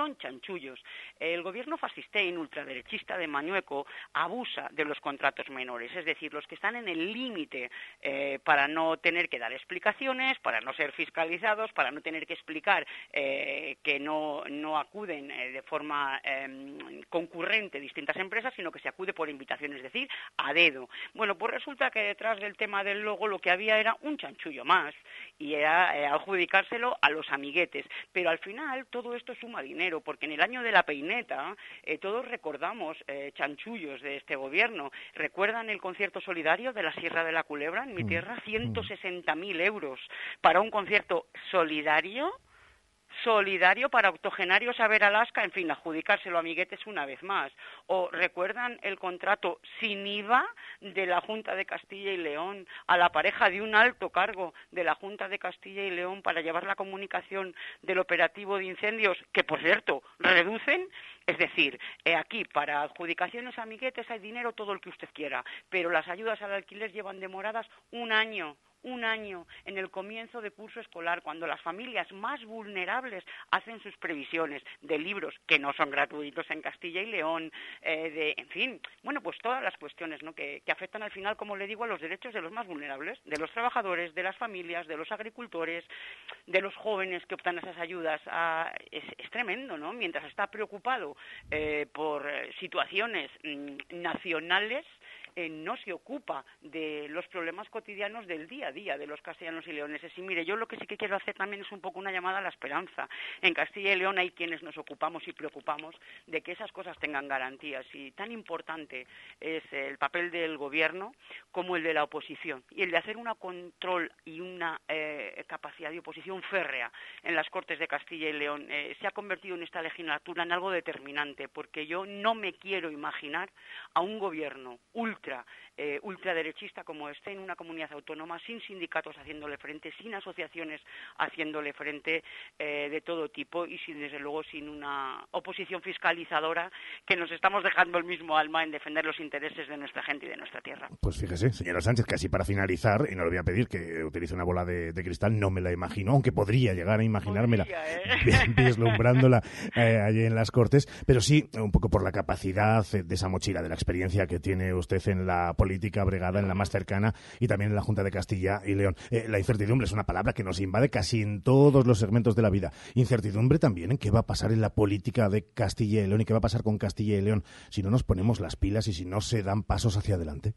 son chanchullos. El gobierno fascistein ultraderechista de Mañueco abusa de los contratos menores, es decir, los que están en el límite eh, para no tener que dar explicaciones, para no ser fiscalizados, para no tener que explicar eh, que no, no acuden eh, de forma em, concurrente distintas empresas, sino que se acude por invitación, es decir, a dedo. Bueno, pues resulta que detrás del tema del logo lo que había era un chanchullo más y era adjudicárselo a los amiguetes. Pero al final todo esto suma dinero porque en el año de la peineta eh, todos recordamos eh, chanchullos de este gobierno. ¿Recuerdan el concierto solidario de la Sierra de la Culebra en mi mm, tierra? 160.000 mm. euros para un concierto solidario solidario para octogenarios a ver Alaska, en fin, adjudicárselo a amiguetes una vez más. O recuerdan el contrato sin IVA de la Junta de Castilla y León a la pareja de un alto cargo de la Junta de Castilla y León para llevar la comunicación del operativo de incendios, que por cierto reducen. Es decir, eh, aquí para adjudicaciones a amiguetes hay dinero todo el que usted quiera, pero las ayudas al alquiler llevan demoradas un año un año en el comienzo de curso escolar, cuando las familias más vulnerables hacen sus previsiones de libros que no son gratuitos en Castilla y León, eh, de, en fin, bueno, pues todas las cuestiones ¿no? que, afectan al final, como le digo, a los derechos de los más vulnerables, de los trabajadores, de las familias, de los agricultores, de los jóvenes que optan a esas ayudas. Ah, es, tremendo, ¿no? Mientras está preocupado eh, por eh, situaciones mm, nacionales, eh, no se ocupa de los problemas cotidianos del día a día de los castellanos y leoneses. Y mire, yo lo que sí que quiero hacer también es un poco una llamada a la esperanza. En Castilla y León hay quienes nos ocupamos y preocupamos de que esas cosas tengan garantías. Y tan importante es el papel del gobierno como el de la oposición. Y el de hacer un control y una eh, capacidad de oposición férrea en las Cortes de Castilla y León eh, se ha convertido en esta legislatura en algo determinante, porque yo no me quiero imaginar a un gobierno ultra involucra eh, ultraderechista como este en una comunidad autónoma, sin sindicatos haciéndole frente, sin asociaciones haciéndole frente eh, de todo tipo y sin, desde luego sin una oposición fiscalizadora que nos estamos dejando el mismo alma en defender los intereses de nuestra gente y de nuestra tierra. Pues fíjese, señora Sánchez, casi para finalizar, y no le voy a pedir que utilice una bola de, cristal, no me la imagino, aunque podría llegar a imaginármela ¿eh? vislumbrándola allí en las Cortes, pero sí un poco por la capacidad de esa mochila, de la experiencia que tiene usted en la política política bregada en la más cercana y también en la Junta de Castilla y León. Eh, la incertidumbre es una palabra que nos invade casi en todos los segmentos de la vida. Incertidumbre también en qué va a pasar en la política de Castilla y León y qué va a pasar con Castilla y León si no nos ponemos las pilas y si no se dan pasos hacia adelante.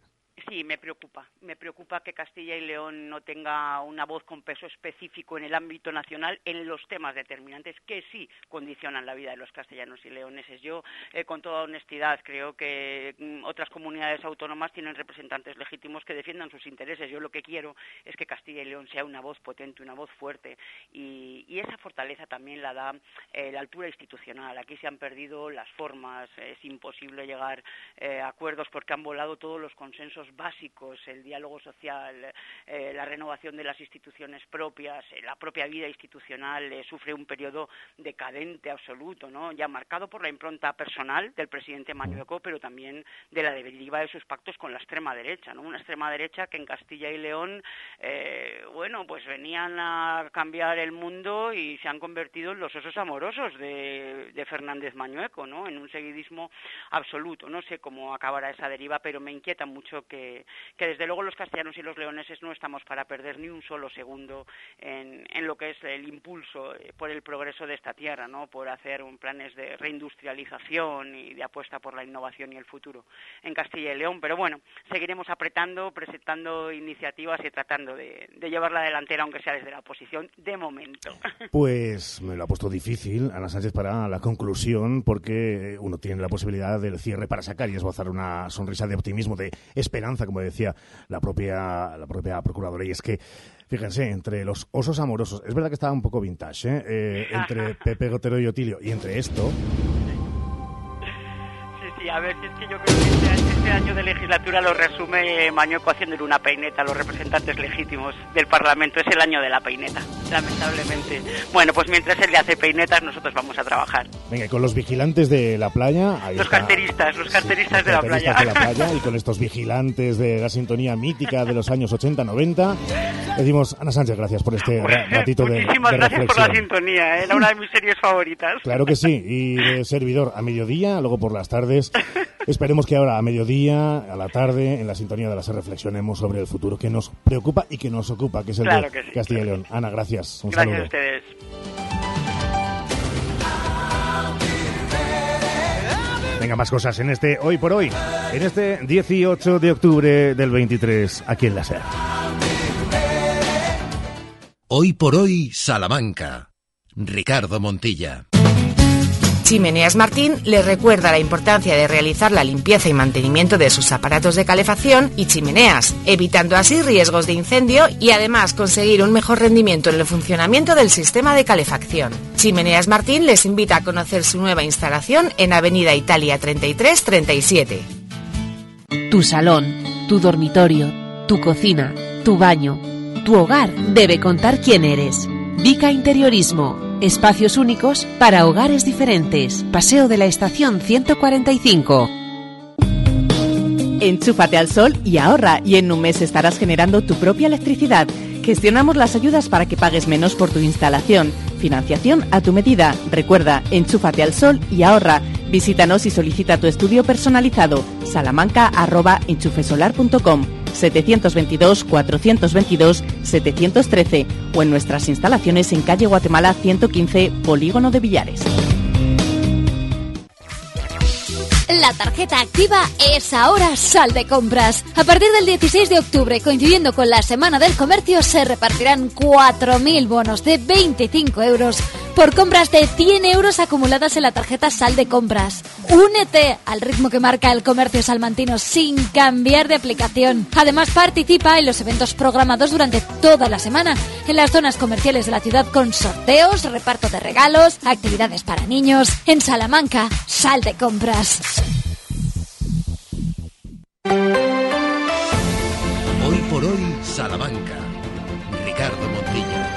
Sí, me preocupa. Me preocupa que Castilla y León no tenga una voz con peso específico en el ámbito nacional en los temas determinantes que sí condicionan la vida de los castellanos y leoneses. Yo, eh, con toda honestidad, creo que mm, otras comunidades autónomas tienen representantes legítimos que defiendan sus intereses. Yo lo que quiero es que Castilla y León sea una voz potente, una voz fuerte y, esa fortaleza también la da eh, la altura institucional. Aquí se han perdido las formas, es imposible llegar eh, a acuerdos porque han volado todos los consensos básicos, el diálogo social, eh, la renovación de las instituciones propias, eh, la propia vida institucional eh, sufre un periodo decadente absoluto, ¿no? ya marcado por la impronta personal del presidente Mañueco, pero también de la deriva de sus pactos con la extrema derecha, ¿no? una extrema derecha que en Castilla y León, bueno, pues venían a cambiar el mundo y se han convertido en los osos amorosos de, de Fernández Mañueco, ¿no? en un seguidismo absoluto. No sé cómo acabará esa deriva, pero me inquieta mucho que que, desde luego los castellanos y los leoneses no estamos para perder ni un solo segundo en, lo que es el impulso eh, por el progreso de esta tierra, ¿no? por hacer un planes de reindustrialización y de apuesta por la innovación y el futuro en Castilla y León. Pero bueno, seguiremos apretando, presentando iniciativas y tratando de, llevar la delantera, aunque sea desde la oposición, de momento. Pues me lo ha puesto difícil, Ana Sánchez, para la conclusión, porque uno tiene la posibilidad del cierre para sacar y esbozar una sonrisa de optimismo, de esperanza como decía la propia, la propia procuradora. Y es que, fíjense, entre los osos amorosos, es verdad que estaba un poco vintage, ¿eh? eh entre Pepe Gotero y Otilio, y entre esto, a ver, si es que yo creo que este, año de legislatura lo resume Mañueco haciéndole una peineta a los representantes legítimos del Parlamento. Es el año de la peineta, lamentablemente. Bueno, pues mientras él le hace peinetas, nosotros vamos a trabajar. Venga, y con los vigilantes de la playa... los carteristas, los carteristas, de, la playa. de la playa. Y con estos vigilantes de la sintonía mítica de los años 80-90. Decimos, Ana Sánchez, gracias por este ratito de Muchísimas gracias por la sintonía, ¿eh? era una de mis series favoritas. Claro que sí, y de servidor a mediodía, luego por las tardes Esperemos que ahora a mediodía, a la tarde, en la sintonía de las reflexionemos sobre el futuro que nos preocupa y que nos ocupa, que es el de Castilla y León. Ana, gracias. Un gracias a ustedes. Venga, más cosas en este Hoy por Hoy, en este 18 de octubre del 23, aquí en la SER. Hoy por Hoy, Salamanca. Ricardo Montilla. Chimeneas Martín le recuerda la importancia de realizar la limpieza y mantenimiento de sus aparatos de calefacción y chimeneas, evitando así riesgos de incendio y además conseguir un mejor rendimiento en el funcionamiento del sistema de calefacción. Chimeneas Martín les invita a conocer su nueva instalación en Avenida Italia 3337. Tu salón, tu dormitorio, tu cocina, tu baño, tu hogar debe contar quién eres. Vica Interiorismo Espacios únicos para hogares diferentes. Paseo de la Estación 145. Enchúfate al sol y ahorra y en un mes estarás generando tu propia electricidad. Gestionamos las ayudas para que pagues menos por tu instalación. Financiación a tu medida. Recuerda, enchúfate al sol y ahorra. Visítanos y solicita tu estudio personalizado. salamanca.enchufesolar.com 722-422-713 o en nuestras instalaciones en calle Guatemala 115, Polígono de Villares. La tarjeta activa es ahora Sal de Compras. A partir del 16 de octubre, coincidiendo con la Semana del Comercio, se repartirán 4.000 bonos de 25 euros por compras de 100 euros acumuladas en la tarjeta Sal de Compras. Únete al ritmo que marca el comercio salmantino sin cambiar de aplicación. Además, participa en los eventos programados durante toda la semana en las zonas comerciales de la ciudad con sorteos, reparto de regalos, actividades para niños. En Salamanca, Sal de Compras. Hoy por hoy, Salamanca. Ricardo Montilla.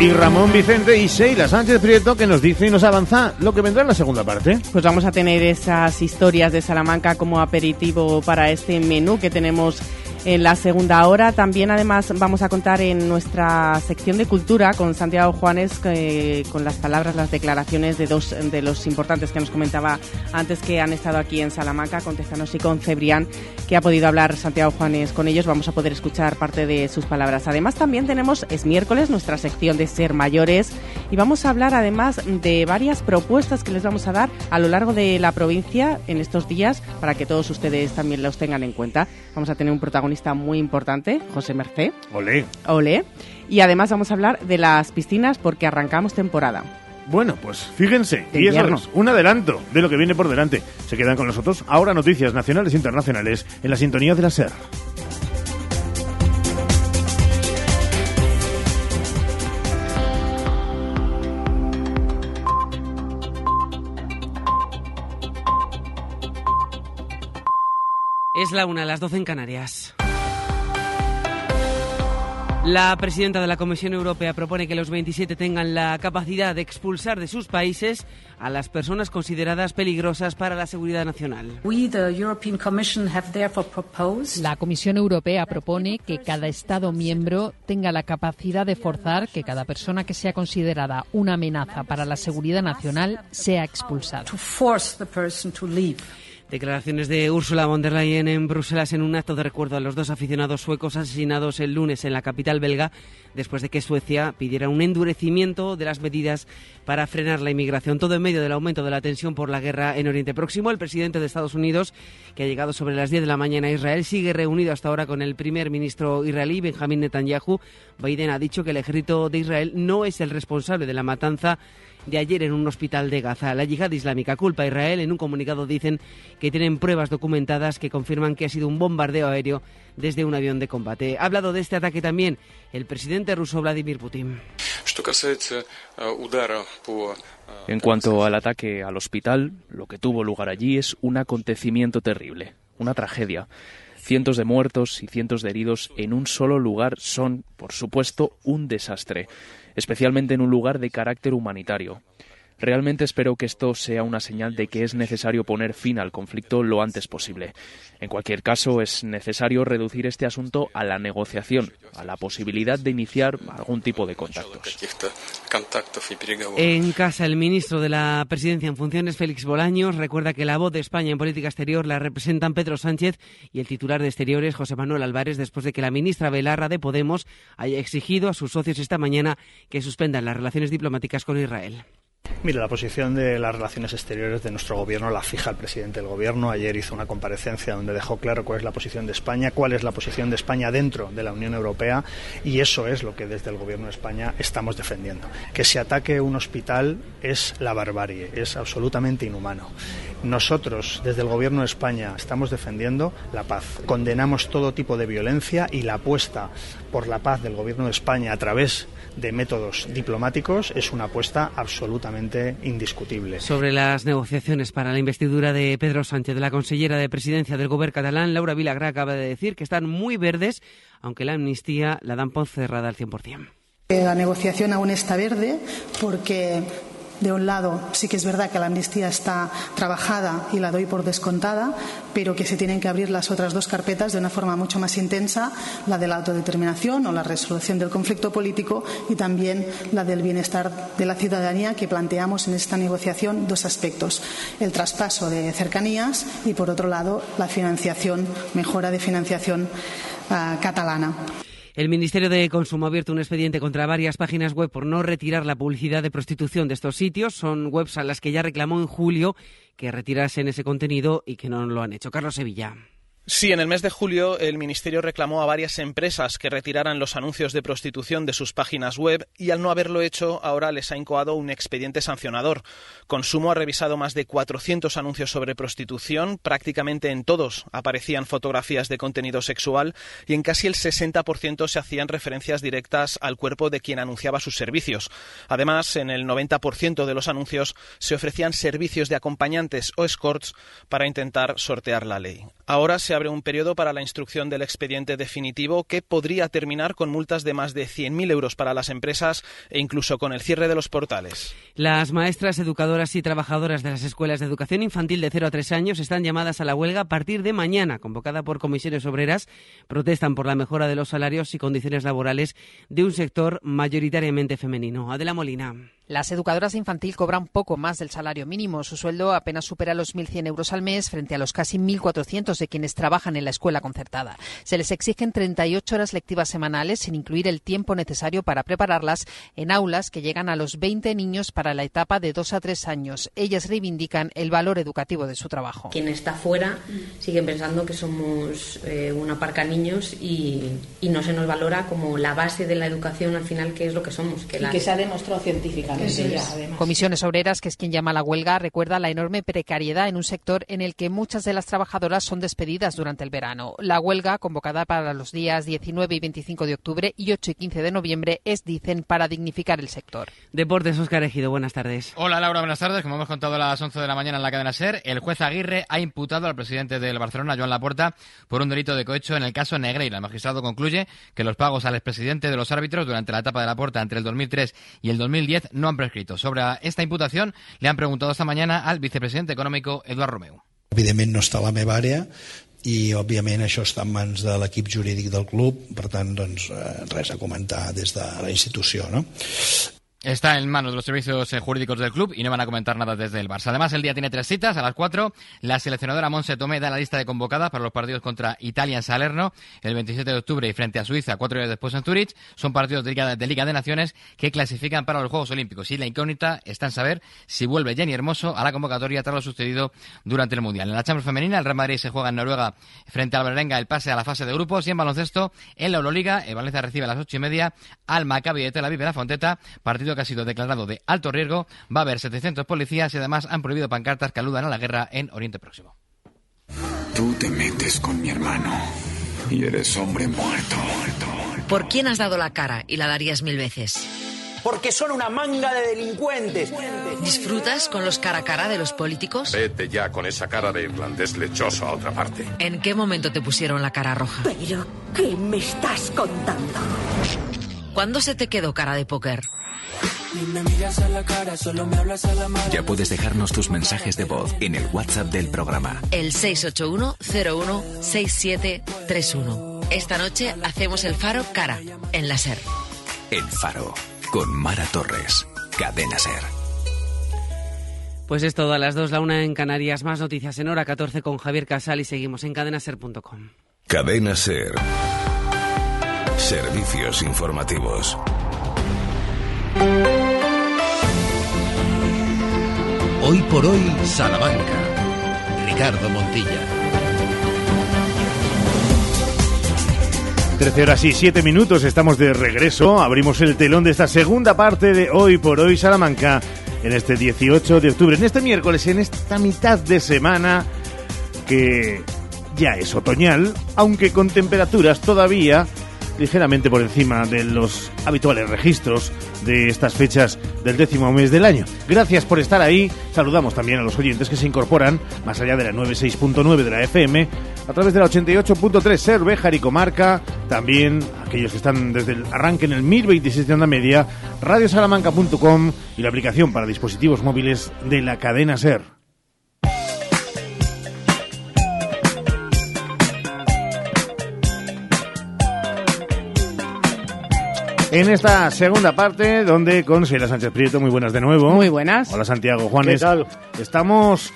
Y Ramón Vicente y Sheila Sánchez Prieto que nos dice y nos avanza lo que vendrá en la segunda parte. Pues vamos a tener esas historias de Salamanca como aperitivo para este menú que tenemos en la segunda hora. También, además, vamos a contar en nuestra sección de cultura con Santiago Juanes, eh, con las palabras, las declaraciones de dos de los importantes que nos comentaba antes que han estado aquí en Salamanca, con Tezanos y con Cebrián, que ha podido hablar Santiago Juanes con ellos. Vamos a poder escuchar parte de sus palabras. Además, también tenemos, es miércoles, nuestra sección de ser mayores y vamos a hablar además de varias propuestas que les vamos a dar a lo largo de la provincia en estos días para que todos ustedes también los tengan en cuenta. Vamos a tener un protagonista muy importante, José Mercé. Olé. Olé. Y además vamos a hablar de las piscinas porque arrancamos temporada. Bueno, pues fíjense, De y eso es un adelanto de lo que viene por delante. Se quedan con nosotros ahora noticias nacionales e internacionales en la sintonía de la SER. Es la una, las 12 en Canarias. La presidenta de la Comisión Europea propone que los 27 tengan la capacidad de expulsar de sus países a las personas consideradas peligrosas para la seguridad nacional. La Comisión Europea propone que cada Estado miembro tenga la capacidad de forzar que cada persona que sea considerada una amenaza para la seguridad nacional sea expulsada. Declaraciones de Ursula von der Leyen en Bruselas en un acto de recuerdo a los dos aficionados suecos asesinados el lunes en la capital belga, después de que Suecia pidiera un endurecimiento de las medidas para frenar la inmigración. Todo en medio del aumento de la tensión por la guerra en Oriente Próximo. El presidente de Estados Unidos, que ha llegado sobre las 10 de la mañana a Israel, sigue reunido hasta ahora con el primer ministro israelí, Benjamín Netanyahu. Biden ha dicho que el ejército de Israel no es el responsable de la matanza de ayer en un hospital de Gaza. La yihad islámica culpa a Israel. En un comunicado dicen que tienen pruebas documentadas que confirman que ha sido un bombardeo aéreo desde un avión de combate. Ha hablado de este ataque también el presidente ruso Vladimir Putin. En cuanto al ataque al hospital, lo que tuvo lugar allí es un acontecimiento terrible, una tragedia. Cientos de muertos y cientos de heridos en un solo lugar son, por supuesto, un desastre, especialmente en un lugar de carácter humanitario. Realmente espero que esto sea una señal de que es necesario poner fin al conflicto lo antes posible. En cualquier caso, es necesario reducir este asunto a la negociación, a la posibilidad de iniciar algún tipo de contactos. En casa, el ministro de la Presidencia en funciones, Félix Bolaños, recuerda que la voz de España en política exterior la representan Pedro Sánchez y el titular de Exteriores, José Manuel Álvarez, después de que la ministra Belarra de Podemos haya exigido a sus socios esta mañana que suspendan las relaciones diplomáticas con Israel. Mire, la posición de las relaciones exteriores de nuestro gobierno la fija el presidente del gobierno. Ayer hizo una comparecencia donde dejó claro cuál es la posición de España, cuál es la posición de España dentro de la Unión Europea y eso es lo que desde el gobierno de España estamos defendiendo. Que se ataque un hospital es la barbarie, es absolutamente inhumano. Nosotros, desde el Gobierno de España, estamos defendiendo la paz. Condenamos todo tipo de violencia y la apuesta por la paz del Gobierno de España a través de métodos diplomáticos es una apuesta absolutamente indiscutible. Sobre las negociaciones para la investidura de Pedro Sánchez, la consellera de presidencia del gobierno catalán, Laura Vilagrá, acaba de decir que están muy verdes, aunque la amnistía la dan por cerrada al 100%. La negociación aún está verde porque de un lado, sí que es verdad que la amnistía está trabajada y la doy por descontada, pero que se tienen que abrir las otras dos carpetas de una forma mucho más intensa, la de la autodeterminación o la resolución del conflicto político y también la del bienestar de la ciudadanía, que planteamos en esta negociación dos aspectos. El traspaso de cercanías y, por otro lado, la financiación, mejora de financiación uh, catalana. El Ministerio de Consumo ha abierto un expediente contra varias páginas web por no retirar la publicidad de prostitución de estos sitios. Son webs a las que ya reclamó en julio que retirasen ese contenido y que no lo han hecho. Carlos Sevilla. Sí, en el mes de julio el Ministerio reclamó a varias empresas que retiraran los anuncios de prostitución de sus páginas web y al no haberlo hecho ahora les ha incoado un expediente sancionador. Consumo ha revisado más de 400 anuncios sobre prostitución, prácticamente en todos aparecían fotografías de contenido sexual y en casi el 60% se hacían referencias directas al cuerpo de quien anunciaba sus servicios. Además, en el 90% de los anuncios se ofrecían servicios de acompañantes o escorts para intentar sortear la ley. Ahora se abre un periodo para la instrucción del expediente definitivo que podría terminar con multas de más de 100.000 euros para las empresas e incluso con el cierre de los portales. Las maestras, educadoras y trabajadoras de las escuelas de educación infantil de 0 a 3 años están llamadas a la huelga a partir de mañana, convocada por comisiones obreras. Protestan por la mejora de los salarios y condiciones laborales de un sector mayoritariamente femenino. Adela Molina. Las educadoras de infantil cobran poco más del salario mínimo. Su sueldo apenas supera los 1.100 euros al mes frente a los casi 1.400 de quienes trabajan en la escuela concertada. Se les exigen 38 horas lectivas semanales sin incluir el tiempo necesario para prepararlas en aulas que llegan a los 20 niños para la etapa de 2 a 3 años. Ellas reivindican el valor educativo de su trabajo. Quien está fuera sigue pensando que somos eh, una parca niños y, y, no se nos valora como la base de la educación al final que es lo que somos. Que, y que se ha demostrado científicamente. Comisiones Obreras, que es quien llama a la huelga, recuerda la enorme precariedad en un sector en el que muchas de las trabajadoras son despedidas durante el verano. La huelga, convocada para los días 19 y 25 de octubre y 8 y 15 de noviembre, es, dicen, para dignificar el sector. Deportes, Oscar Ejido, buenas tardes. Hola Laura, buenas tardes. Como hemos contado a las 11 de la mañana en la cadena SER, el juez Aguirre ha imputado al presidente del Barcelona, Joan Laporta, por un delito de cohecho en el caso Negreira. El magistrado concluye que los pagos al expresidente de los árbitros durante la etapa de Laporta entre el 2003 y el 2010 no han prescrito. Sobre esta imputación le han preguntado esta mañana al vicepresidente económico Eduard Romeu. Evidentment no està a la meva àrea i òbviament això està en mans de l'equip jurídic del club, per tant doncs res a comentar des de la institució, no? Está en manos de los servicios eh, jurídicos del club y no van a comentar nada desde el Barça. Además, el día tiene tres citas. A las cuatro, la seleccionadora Monse Tomé da la lista de convocadas para los partidos contra Italia en Salerno el 27 de octubre y frente a Suiza cuatro días después en Zurich. Son partidos de Liga, de Naciones que clasifican para los Juegos Olímpicos. Y la incógnita está en saber si vuelve Jenny Hermoso a la convocatoria tras lo sucedido durante el Mundial. En la Champions Femenina, el Real Madrid se juega en Noruega frente al Berenga el pase a la fase de grupos. Y en baloncesto, en la Euroliga, el Valencia recibe a las ocho y media al Maccabi de Tel Aviv de la Fonteta, partido que ha sido declarado de alto riesgo. Va a haber 700 policías y además han prohibido pancartas que aludan a la guerra en Oriente Próximo. Tú te metes con mi hermano y eres hombre muerto. ¿Por quién has dado la cara y la darías mil veces? Porque son una manga de delincuentes. ¿Disfrutas con los cara a cara de los políticos? Vete ya con esa cara de irlandés lechoso a otra parte. ¿En qué momento te pusieron la cara roja? ¿Pero qué me estás contando? ¿Cuándo se te quedó cara de póker? Ya puedes dejarnos tus mensajes de voz en el WhatsApp del programa. El 681-016731. Esta noche hacemos el faro cara en la SER. El faro con Mara Torres. Cadena SER. Pues es todo a las 2, la una en Canarias. Más noticias en hora 14 con Javier Casal y seguimos en cadenaser.com. Cadena SER. Servicios informativos. Hoy por hoy, Salamanca. Ricardo Montilla. 13 horas y 7 minutos, estamos de regreso. Abrimos el telón de esta segunda parte de Hoy por Hoy Salamanca en este 18 de octubre, en este miércoles, en esta mitad de semana que ya es otoñal, aunque con temperaturas todavía ligeramente por encima de los habituales registros de estas fechas del décimo mes del año. Gracias por estar ahí. Saludamos también a los oyentes que se incorporan más allá de la 96.9 de la FM a través de la 88.3 Ser Béjar y Comarca. También aquellos que están desde el arranque en el 1026 de onda media, radiosalamanca.com y la aplicación para dispositivos móviles de la cadena Ser. En esta segunda parte, donde con Sheila Sánchez Prieto, muy buenas de nuevo. Muy buenas. Hola Santiago Juanes. ¿Qué tal? Estamos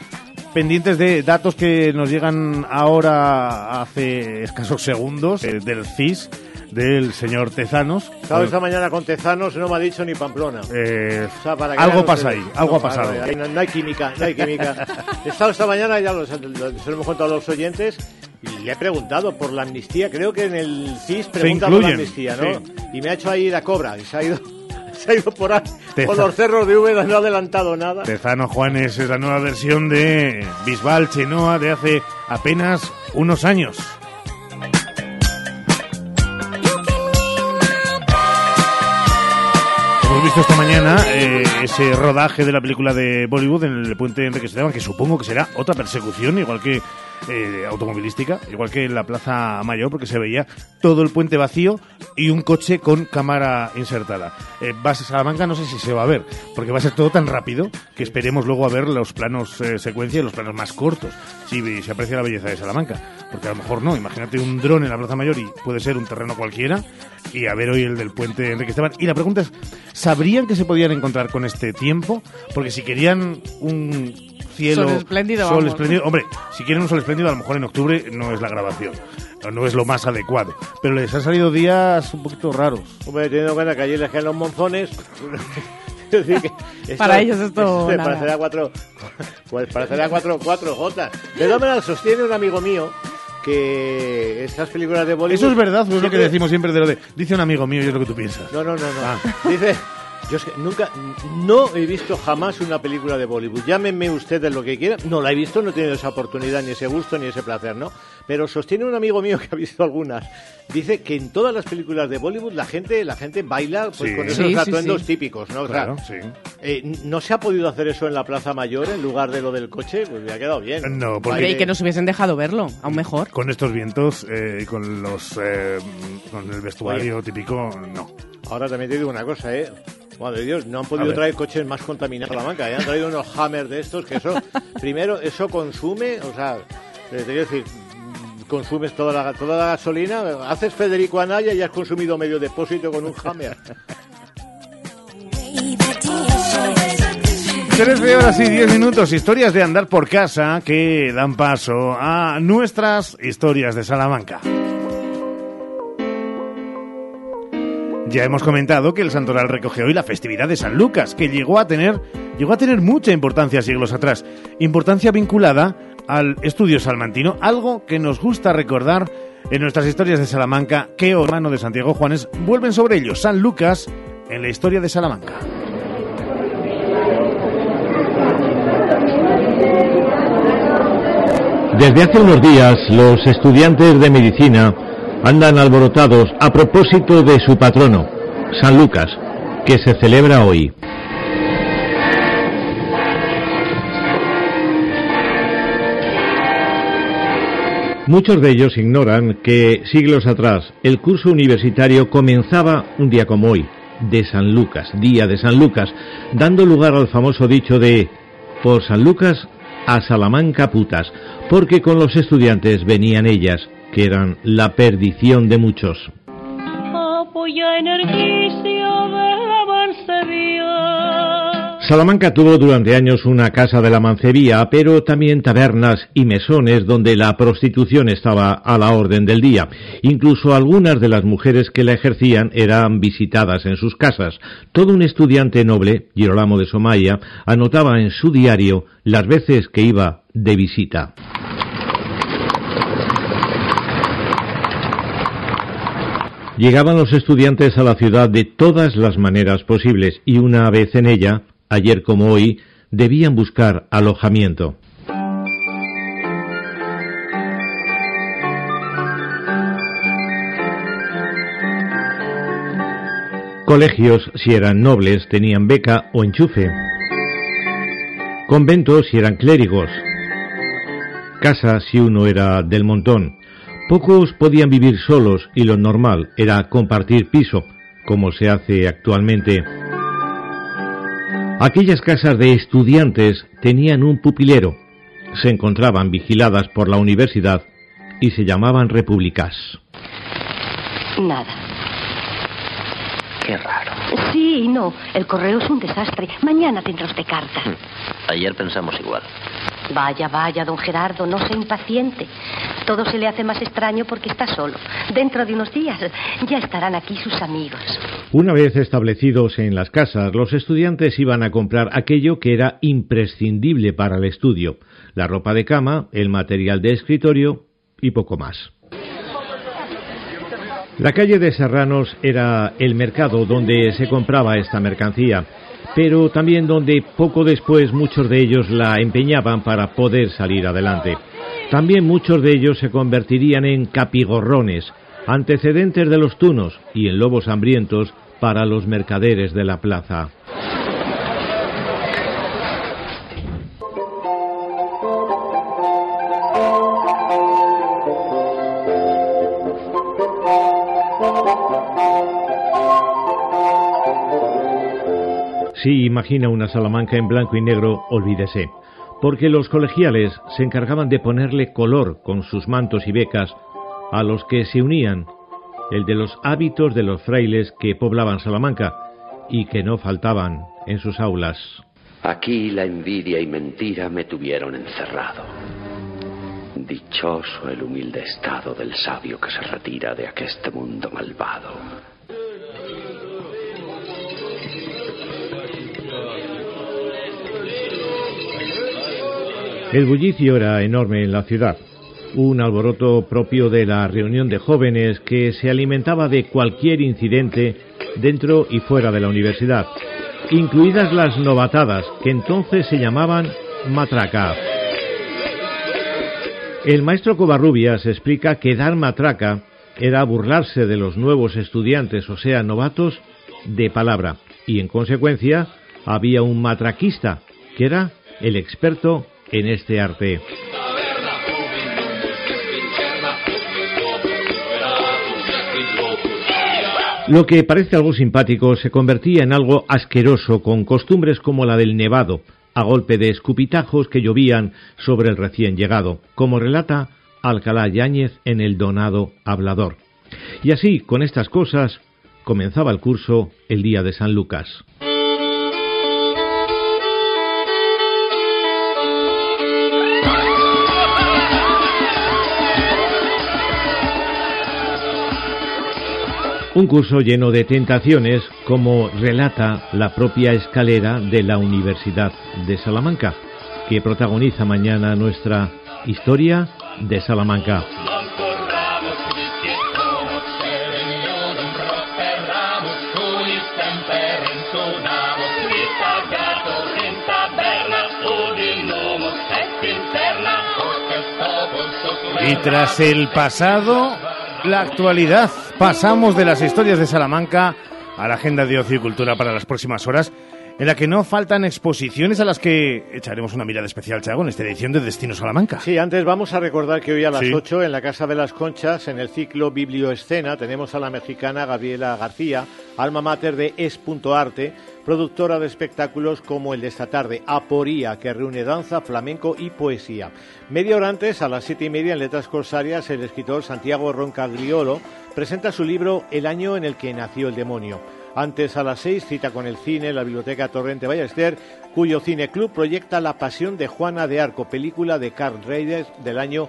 pendientes de datos que nos llegan ahora hace escasos segundos eh, del CIS del señor Tezanos. Estaba esta mañana con Tezanos, no me ha dicho ni Pamplona. Eh, O sea, para que algo pasa ahí, algo No, ha pasado. no, no hay química, no hay química. He estado esta mañana, ya se lo hemos contado a los oyentes, y le he preguntado por la amnistía. Creo que en el CIS pregunta por la amnistía, ¿no? sí. Y me ha hecho ahí la cobra, y se ha ido, se ha ido por ahí, Teza- por los cerros de Úbeda, no ha adelantado nada. Tezano Juanes es la nueva versión de Bisbal Chenoa de hace apenas unos años. Hemos visto esta mañana eh, ese rodaje de la película de Bollywood en el puente Enrique Esteban, que supongo que será otra persecución, igual que eh, automovilística, igual que en la Plaza Mayor, porque se veía todo el puente vacío y un coche con cámara insertada. Eh, vas a Salamanca, no sé si se va a ver, porque va a ser todo tan rápido que esperemos luego a ver los planos eh, secuencia y los planos más cortos, si se aprecia la belleza de Salamanca. Porque a lo mejor no, imagínate un dron en la Plaza Mayor y puede ser un terreno cualquiera, y a ver hoy el del puente Enrique Esteban. Y la pregunta es, ¿sabrían que se podían encontrar con este tiempo? Porque si querían un cielo... Sol espléndido, sol vamos. espléndido, hombre, si quieren un sol espléndido, a lo mejor en octubre no es la grabación, no es lo más adecuado. Pero les han salido días un poquito raros. Hombre, teniendo en cuenta que allí les quedan los monzones. esto- Para ellos esto esto parecerá cuatro, pues parecerá cuatro, cuatro gotas. De todas maneras, sostiene un amigo mío que estas películas de Bollywood. Eso es verdad, es lo que siempre- decimos siempre de lo de... Dice un amigo mío y es lo que tú piensas. No, no, no, no. Ah. Dice, yo es que nunca, no he visto jamás una película de Bollywood. Llámenme ustedes lo que quieran. No la he visto, no he tenido esa oportunidad, ni ese gusto, ni ese placer, ¿no? Pero sostiene un amigo mío que ha visto algunas. Dice que en todas las películas de Bollywood la gente, la gente baila pues, Sí. con esos sí, atuendos sí. típicos, ¿no? O sea, Claro, sí. eh, ¿No se ha podido hacer eso en la Plaza Mayor en lugar de lo del coche? Pues me ha quedado bien. No, porque- y que nos hubiesen dejado verlo, aún mejor. Con estos vientos eh, y con los eh, con el vestuario típico, no. Ahora también te digo una cosa, ¿eh? Madre de Dios, no han podido traer coches más contaminados a la banca, ¿eh? Han traído unos Hammer de estos que eso, primero, eso consume, o sea, te quiero decir, consumes toda la, toda la gasolina, haces Federico Anaya y has consumido medio depósito con un Hammer. 13 horas y 10 minutos, historias de andar por casa que dan paso a nuestras historias de Salamanca. Ya hemos comentado que el Santoral recoge hoy la festividad de San Lucas, que llegó a tener, llegó a tener mucha importancia siglos atrás. Importancia vinculada al estudio salmantino, algo que nos gusta recordar en nuestras historias de Salamanca, que hermano de Santiago Juanes vuelven sobre ello. San Lucas en la historia de Salamanca. Desde hace unos días, los estudiantes de medicina andan alborotados a propósito de su patrono, San Lucas, que se celebra hoy. Muchos de ellos ignoran que siglos atrás el curso universitario comenzaba un día como hoy, de San Lucas, día de San Lucas, dando lugar al famoso dicho de por San Lucas a Salamanca putas, porque con los estudiantes venían ellas, que eran la perdición de muchos. Salamanca tuvo durante años una casa de la mancebía, pero también tabernas y mesones donde la prostitución estaba a la orden del día. Incluso algunas de las mujeres que la ejercían eran visitadas en sus casas. Todo un estudiante noble, Girolamo de Somaya, anotaba en su diario las veces que iba de visita. Llegaban los estudiantes a la ciudad de todas las maneras posibles y una vez en ella, ayer como hoy, debían buscar alojamiento. Colegios, si eran nobles, tenían beca o enchufe. Conventos, si eran clérigos. Casa, si uno era del montón. Pocos podían vivir solos y lo normal era compartir piso, como se hace actualmente. Aquellas casas de estudiantes tenían un pupilero, se encontraban vigiladas por la universidad y se llamaban repúblicas. Nada. Qué raro. Sí y no. El correo es un desastre. Mañana tendrá usted carta. Ayer pensamos igual. Vaya, vaya, don Gerardo, no sea impaciente. Todo se le hace más extraño porque está solo. Dentro de unos días ya estarán aquí sus amigos. Una vez establecidos en las casas, los estudiantes iban a comprar aquello que era imprescindible para el estudio, la ropa de cama, el material de escritorio y poco más. La calle de Serranos era el mercado donde se compraba esta mercancía, pero también donde poco después muchos de ellos la empeñaban para poder salir adelante. También muchos de ellos se convertirían en capigorrones, antecedentes de los tunos y en lobos hambrientos para los mercaderes de la plaza. Si imagina una Salamanca en blanco y negro, olvídese, porque los colegiales se encargaban de ponerle color con sus mantos y becas a los que se unían el de los hábitos de los frailes que poblaban Salamanca y que no faltaban en sus aulas. Aquí la envidia y mentira me tuvieron encerrado. Dichoso el humilde estado del sabio que se retira de aqueste mundo malvado. El bullicio era enorme en la ciudad, un alboroto propio de la reunión de jóvenes que se alimentaba de cualquier incidente dentro y fuera de la universidad, incluidas las novatadas, que entonces se llamaban matraca. El maestro Covarrubias explica que dar matraca era burlarse de los nuevos estudiantes, o sea, novatos, de palabra, y en consecuencia había un matraquista, que era el experto en este arte. Lo que parece algo simpático se convertía en algo asqueroso con costumbres como la del nevado, a golpe de escupitajos que llovían sobre el recién llegado, como relata Alcalá Yáñez en El Donado Hablador. Y así, con estas cosas, comenzaba el curso el día de San Lucas. Un curso lleno de tentaciones, como relata la propia escalera de la Universidad de Salamanca, que protagoniza mañana nuestra historia de Salamanca. Y tras el pasado, la actualidad. Pasamos de las historias de Salamanca a la agenda de ocio y cultura para las próximas horas, en la que no faltan exposiciones a las que echaremos una mirada especial, Chago, en esta edición de Destino Salamanca. Sí, antes vamos a recordar que hoy a las Sí. 8 en la Casa de las Conchas, en el ciclo Biblioescena, tenemos a la mexicana Gabriela García, alma mater de Es.arte, productora de espectáculos como el de esta tarde, Aporía, que reúne danza, flamenco y poesía. Media hora antes, a las siete y media, en Letras Corsarias, el escritor Santiago Roncagliolo presenta su libro El año en el que nació el demonio. Antes, a las seis, cita con el cine, la Biblioteca Torrente Ballester, cuyo Cine Club proyecta La Pasión de Juana de Arco, película de Carl Reiters del año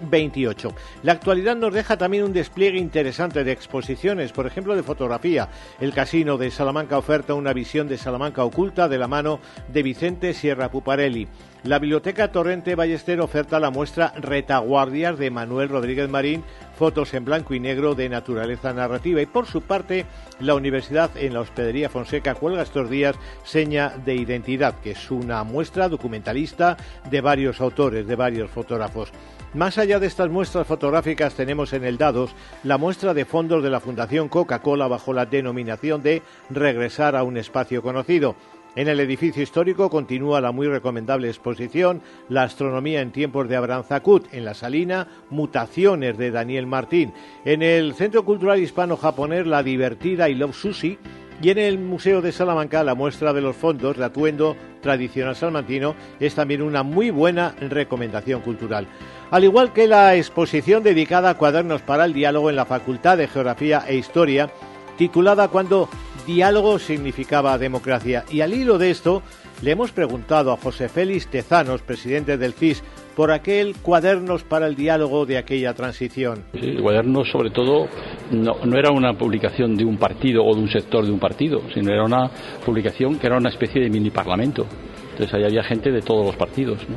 1928. La actualidad nos deja también un despliegue interesante de exposiciones, por ejemplo, de fotografía. El Casino de Salamanca oferta una visión de Salamanca oculta de la mano de Vicente Sierra Puparelli. La Biblioteca Torrente Ballester oferta la muestra Retaguardias de Manuel Rodríguez Marín, fotos en blanco y negro de naturaleza narrativa. Y por su parte, la Universidad en la Hospedería Fonseca cuelga estos días Seña de Identidad, que es una muestra documentalista de varios autores, de varios fotógrafos. Más allá de estas muestras fotográficas tenemos en el Dados la muestra de fondos de la Fundación Coca-Cola bajo la denominación de Regresar a un espacio conocido. En el edificio histórico continúa la muy recomendable exposición La astronomía en tiempos de Abraham Zacut. En la Salina, Mutaciones de Daniel Martín. En el Centro Cultural Hispano-Japonés, La divertida y Love Sushi. Y en el Museo de Salamanca, la muestra de los fondos de atuendo tradicional salmantino es también una muy buena recomendación cultural. Al igual que la exposición dedicada a cuadernos para el diálogo en la Facultad de Geografía e Historia, titulada Cuando diálogo significaba democracia. Y al hilo de esto, le hemos preguntado a José Félix Tezanos, presidente del CIS, por aquel cuadernos para el diálogo de aquella transición. El cuaderno, sobre todo, no, no, era una publicación de un partido o de un sector de un partido, sino era una publicación que era una especie de mini parlamento. Entonces ahí había gente de todos los partidos. ¿no?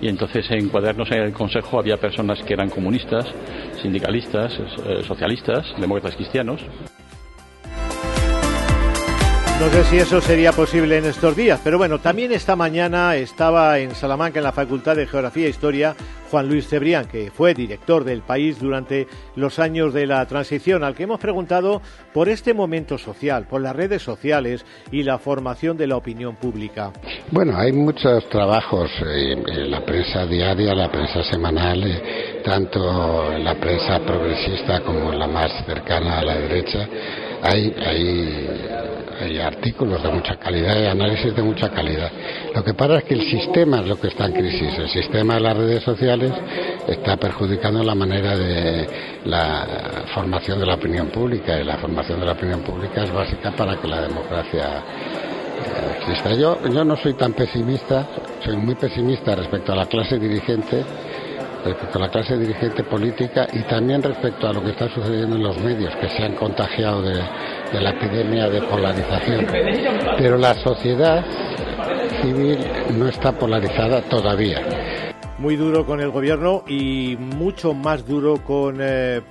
Y entonces en cuadernos en el Consejo había personas que eran comunistas, sindicalistas, eh, socialistas, demócratas cristianos. No sé si eso sería posible en estos días, pero bueno, también esta mañana estaba en Salamanca, en la Facultad de Geografía e Historia, Juan Luis Cebrián, que fue director del país durante los años de la transición, al que hemos preguntado por este momento social, por las redes sociales y la formación de la opinión pública. Bueno, hay muchos trabajos en la prensa diaria, la prensa semanal, eh, tanto en la prensa progresista como la más cercana a la derecha. Hay, hay hay artículos de mucha calidad y análisis de mucha calidad. Lo que pasa es que el sistema es lo que está en crisis. El sistema de las redes sociales está perjudicando la manera de la formación de la opinión pública y la formación de la opinión pública es básica para que la democracia eh, exista. Yo, yo no soy tan pesimista, soy muy pesimista respecto a la clase dirigente respecto a la clase dirigente política y también respecto a lo que está sucediendo en los medios, que se han contagiado de, de la epidemia de polarización. Pero la sociedad civil no está polarizada todavía muy duro con el gobierno y mucho más duro con eh.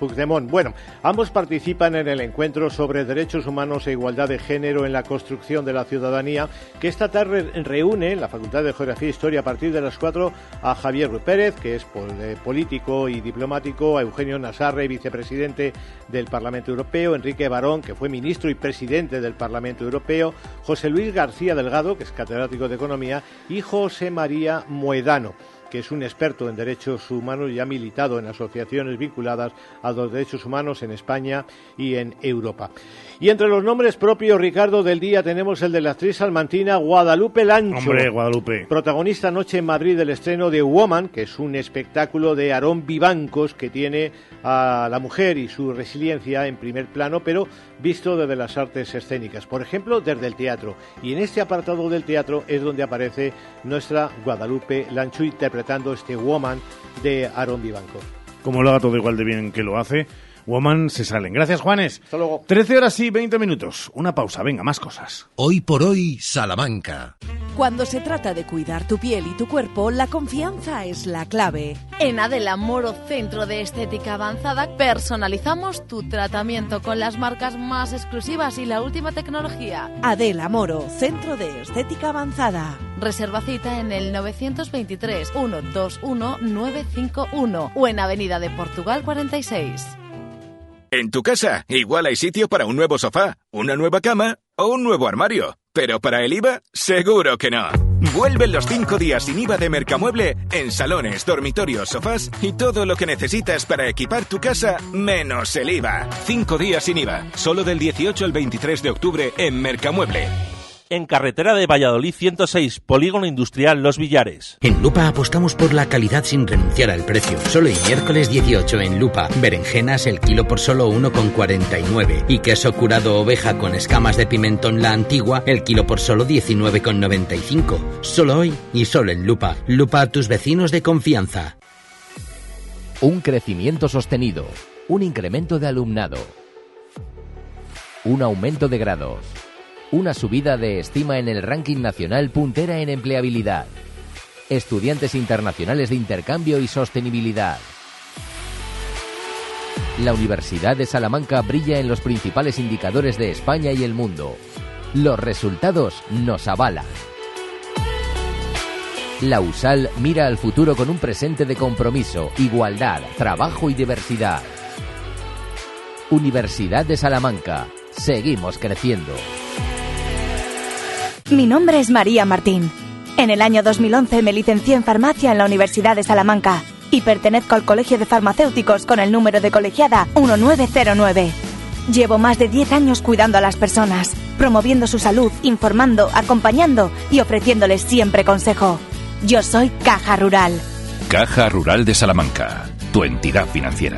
Bueno, ambos participan en el encuentro sobre derechos humanos e igualdad de género en la construcción de la ciudadanía, que esta tarde reúne la Facultad de Geografía e Historia a partir de las 4 a Javier Ruiz Pérez, que es eh, político y diplomático, a Eugenio Nasarre, vicepresidente del Parlamento Europeo, Enrique Barón, que fue ministro y presidente del Parlamento Europeo, José Luis García Delgado, que es catedrático de Economía, y José María Moedano que es un experto en derechos humanos y ha militado en asociaciones vinculadas a los derechos humanos en España y en Europa. Y entre los nombres propios, Ricardo, del día tenemos el de la actriz salmantina Guadalupe Lancho. Hombre, Guadalupe. Protagonista anoche en Madrid del estreno de Woman, que es un espectáculo de Aarón Vivancos que tiene a la mujer y su resiliencia en primer plano, pero visto desde las artes escénicas. Por ejemplo, desde el teatro. Y en este apartado del teatro es donde aparece nuestra Guadalupe Lancho interpretando este Woman de Aarón Vivancos. Como lo haga todo igual de bien que lo hace, Woman se salen. Gracias, Juanes. Hasta luego. 13 horas y 20 minutos. Una pausa, venga, más cosas. Hoy por hoy, Salamanca. Cuando se trata de cuidar tu piel y tu cuerpo, la confianza es la clave. En Adela Moro Centro de Estética Avanzada personalizamos tu tratamiento con las marcas más exclusivas y la última tecnología. Adela Moro, Centro de Estética Avanzada. Reserva cita en el 923 121 951 o en Avenida de Portugal 46. En tu casa, igual hay sitio para un nuevo sofá, una nueva cama o un nuevo armario. Pero para el IVA, seguro que no. Vuelven los 5 días sin IVA de Mercamueble en salones, dormitorios, sofás y todo lo que necesitas para equipar tu casa, menos el IVA. 5 días sin IVA, solo del 18 al 23 de octubre en Mercamueble en carretera de Valladolid 106, Polígono Industrial Los Villares. En Lupa apostamos por la calidad sin renunciar al precio. Solo el miércoles 18 en Lupa. Berenjenas el kilo por solo 1,49. Y queso curado oveja con escamas de pimentón la antigua el kilo por solo 19,95. Solo hoy y solo en Lupa. Lupa a tus vecinos de confianza. Un crecimiento sostenido. Un incremento de alumnado. Un aumento de grados una subida de estima en el ranking nacional puntera en empleabilidad. Estudiantes internacionales de intercambio y sostenibilidad. La Universidad de Salamanca brilla en los principales indicadores de España y el mundo. Los resultados nos avalan. La USAL mira al futuro con un presente de compromiso, igualdad, trabajo y diversidad. Universidad de Salamanca. Seguimos creciendo. Mi nombre es María Martín. En el año 2011 me licencié en farmacia en la Universidad de Salamanca y pertenezco al Colegio de Farmacéuticos con el número de colegiada 1909. Llevo más de 10 años cuidando a las personas, promoviendo su salud, informando, acompañando y ofreciéndoles siempre consejo. Yo soy Caja Rural. Caja Rural de Salamanca, tu entidad financiera.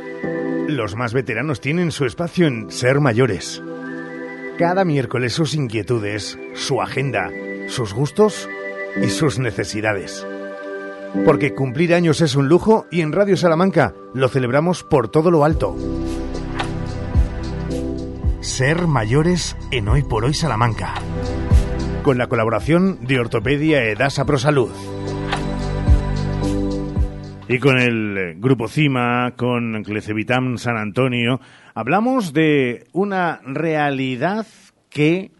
los más veteranos tienen su espacio en Ser Mayores. Cada miércoles sus inquietudes, su agenda, sus gustos y sus necesidades. Porque cumplir años es un lujo y en Radio Salamanca lo celebramos por todo lo alto. Ser Mayores en Hoy por Hoy Salamanca. Con la colaboración de Ortopedia Edasa Prosalud. Y con el eh, Grupo CIMA, con Clecevitam San Antonio, hablamos de una realidad que,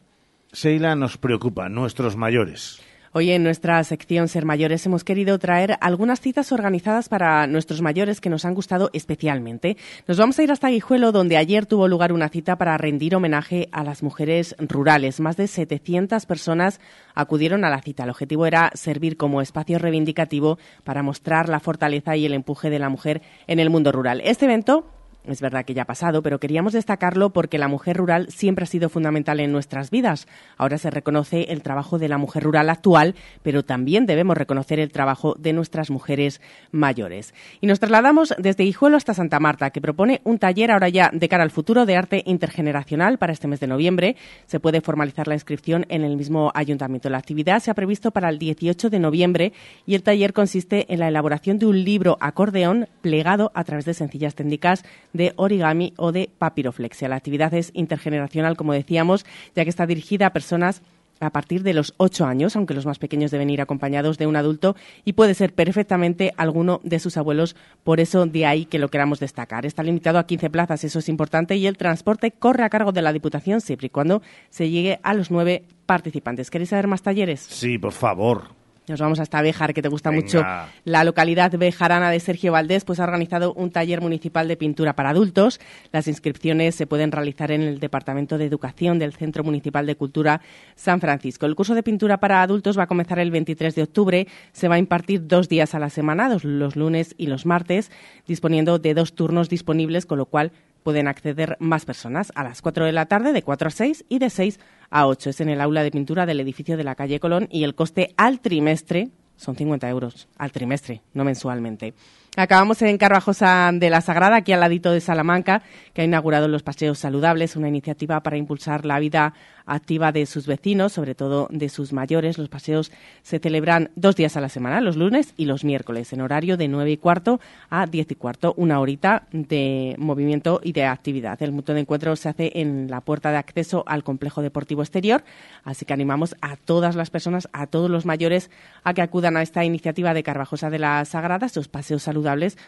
Seila, nos preocupa, nuestros mayores. Hoy en nuestra sección Ser Mayores hemos querido traer algunas citas organizadas para nuestros mayores que nos han gustado especialmente. Nos vamos a ir hasta Guijuelo, donde ayer tuvo lugar una cita para rendir homenaje a las mujeres rurales. Más de 700 personas acudieron a la cita. El objetivo era servir como espacio reivindicativo para mostrar la fortaleza y el empuje de la mujer en el mundo rural. Este evento es verdad que ya ha pasado, pero queríamos destacarlo porque la mujer rural siempre ha sido fundamental en nuestras vidas. Ahora se reconoce el trabajo de la mujer rural actual, pero también debemos reconocer el trabajo de nuestras mujeres mayores. Y nos trasladamos desde Hijuelo hasta Santa Marta, que propone un taller ahora ya de cara al futuro de arte intergeneracional para este mes de noviembre. Se puede formalizar la inscripción en el mismo ayuntamiento. La actividad se ha previsto para el 18 de noviembre y el taller consiste en la elaboración de un libro acordeón plegado a través de sencillas técnicas de origami o de papiroflexia. La actividad es intergeneracional, como decíamos, ya que está dirigida a personas a partir de los ocho años, aunque los más pequeños deben ir acompañados de un adulto y puede ser perfectamente alguno de sus abuelos, por eso de ahí que lo queramos destacar. Está limitado a 15 plazas, eso es importante, y el transporte corre a cargo de la Diputación siempre y cuando se llegue a los nueve participantes. ¿Queréis saber más talleres? Sí, por favor. Nos vamos hasta Béjar, que te gusta Venga. mucho. La localidad bejarana de Sergio Valdés pues ha organizado un taller municipal de pintura para adultos. Las inscripciones se pueden realizar en el Departamento de Educación del Centro Municipal de Cultura San Francisco. El curso de pintura para adultos va a comenzar el 23 de octubre. Se va a impartir dos días a la semana, los, los lunes y los martes, disponiendo de dos turnos disponibles, con lo cual pueden acceder más personas a las 4 de la tarde, de 4 a 6 y de 6 a 8. Es en el aula de pintura del edificio de la calle Colón y el coste al trimestre son 50 euros al trimestre, no mensualmente. Acabamos en Carvajosa de la Sagrada, aquí al ladito de Salamanca, que ha inaugurado los Paseos Saludables, una iniciativa para impulsar la vida activa de sus vecinos, sobre todo de sus mayores. Los paseos se celebran dos días a la semana, los lunes y los miércoles, en horario de 9 y cuarto a 10 y cuarto, una horita de movimiento y de actividad. El punto de encuentro se hace en la puerta de acceso al complejo deportivo exterior, así que animamos a todas las personas, a todos los mayores, a que acudan a esta iniciativa de Carvajosa de la Sagrada, estos paseos saludables,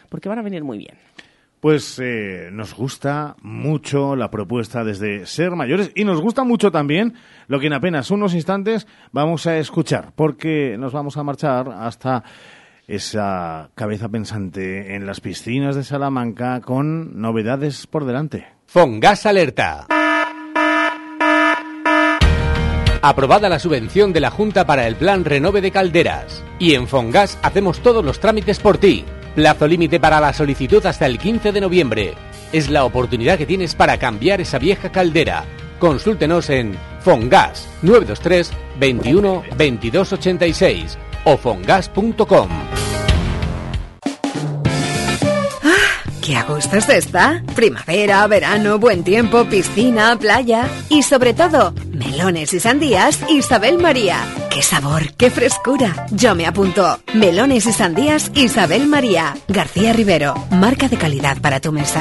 porque van a venir muy bien. Pues eh, nos gusta mucho la propuesta desde Ser Mayores y nos gusta mucho también lo que en apenas unos instantes vamos a escuchar, porque nos vamos a marchar hasta esa cabeza pensante en las piscinas de Salamanca con novedades por delante. Fongas Alerta. Aprobada la subvención de la Junta para el Plan Renove de Calderas. Y en Fongas hacemos todos los trámites por ti. Plazo límite para la solicitud hasta el 15 de noviembre. Es la oportunidad que tienes para cambiar esa vieja caldera. Consúltenos en Fongas 923 21 22 86 o fongas.com. ¡Qué a gusto se está! Primavera, verano, buen tiempo, piscina, playa y sobre todo, melones y sandías Isabel María. ¡Qué sabor, qué frescura! Yo me apunto. Melones y sandías Isabel María. García Rivero, marca de calidad para tu mesa.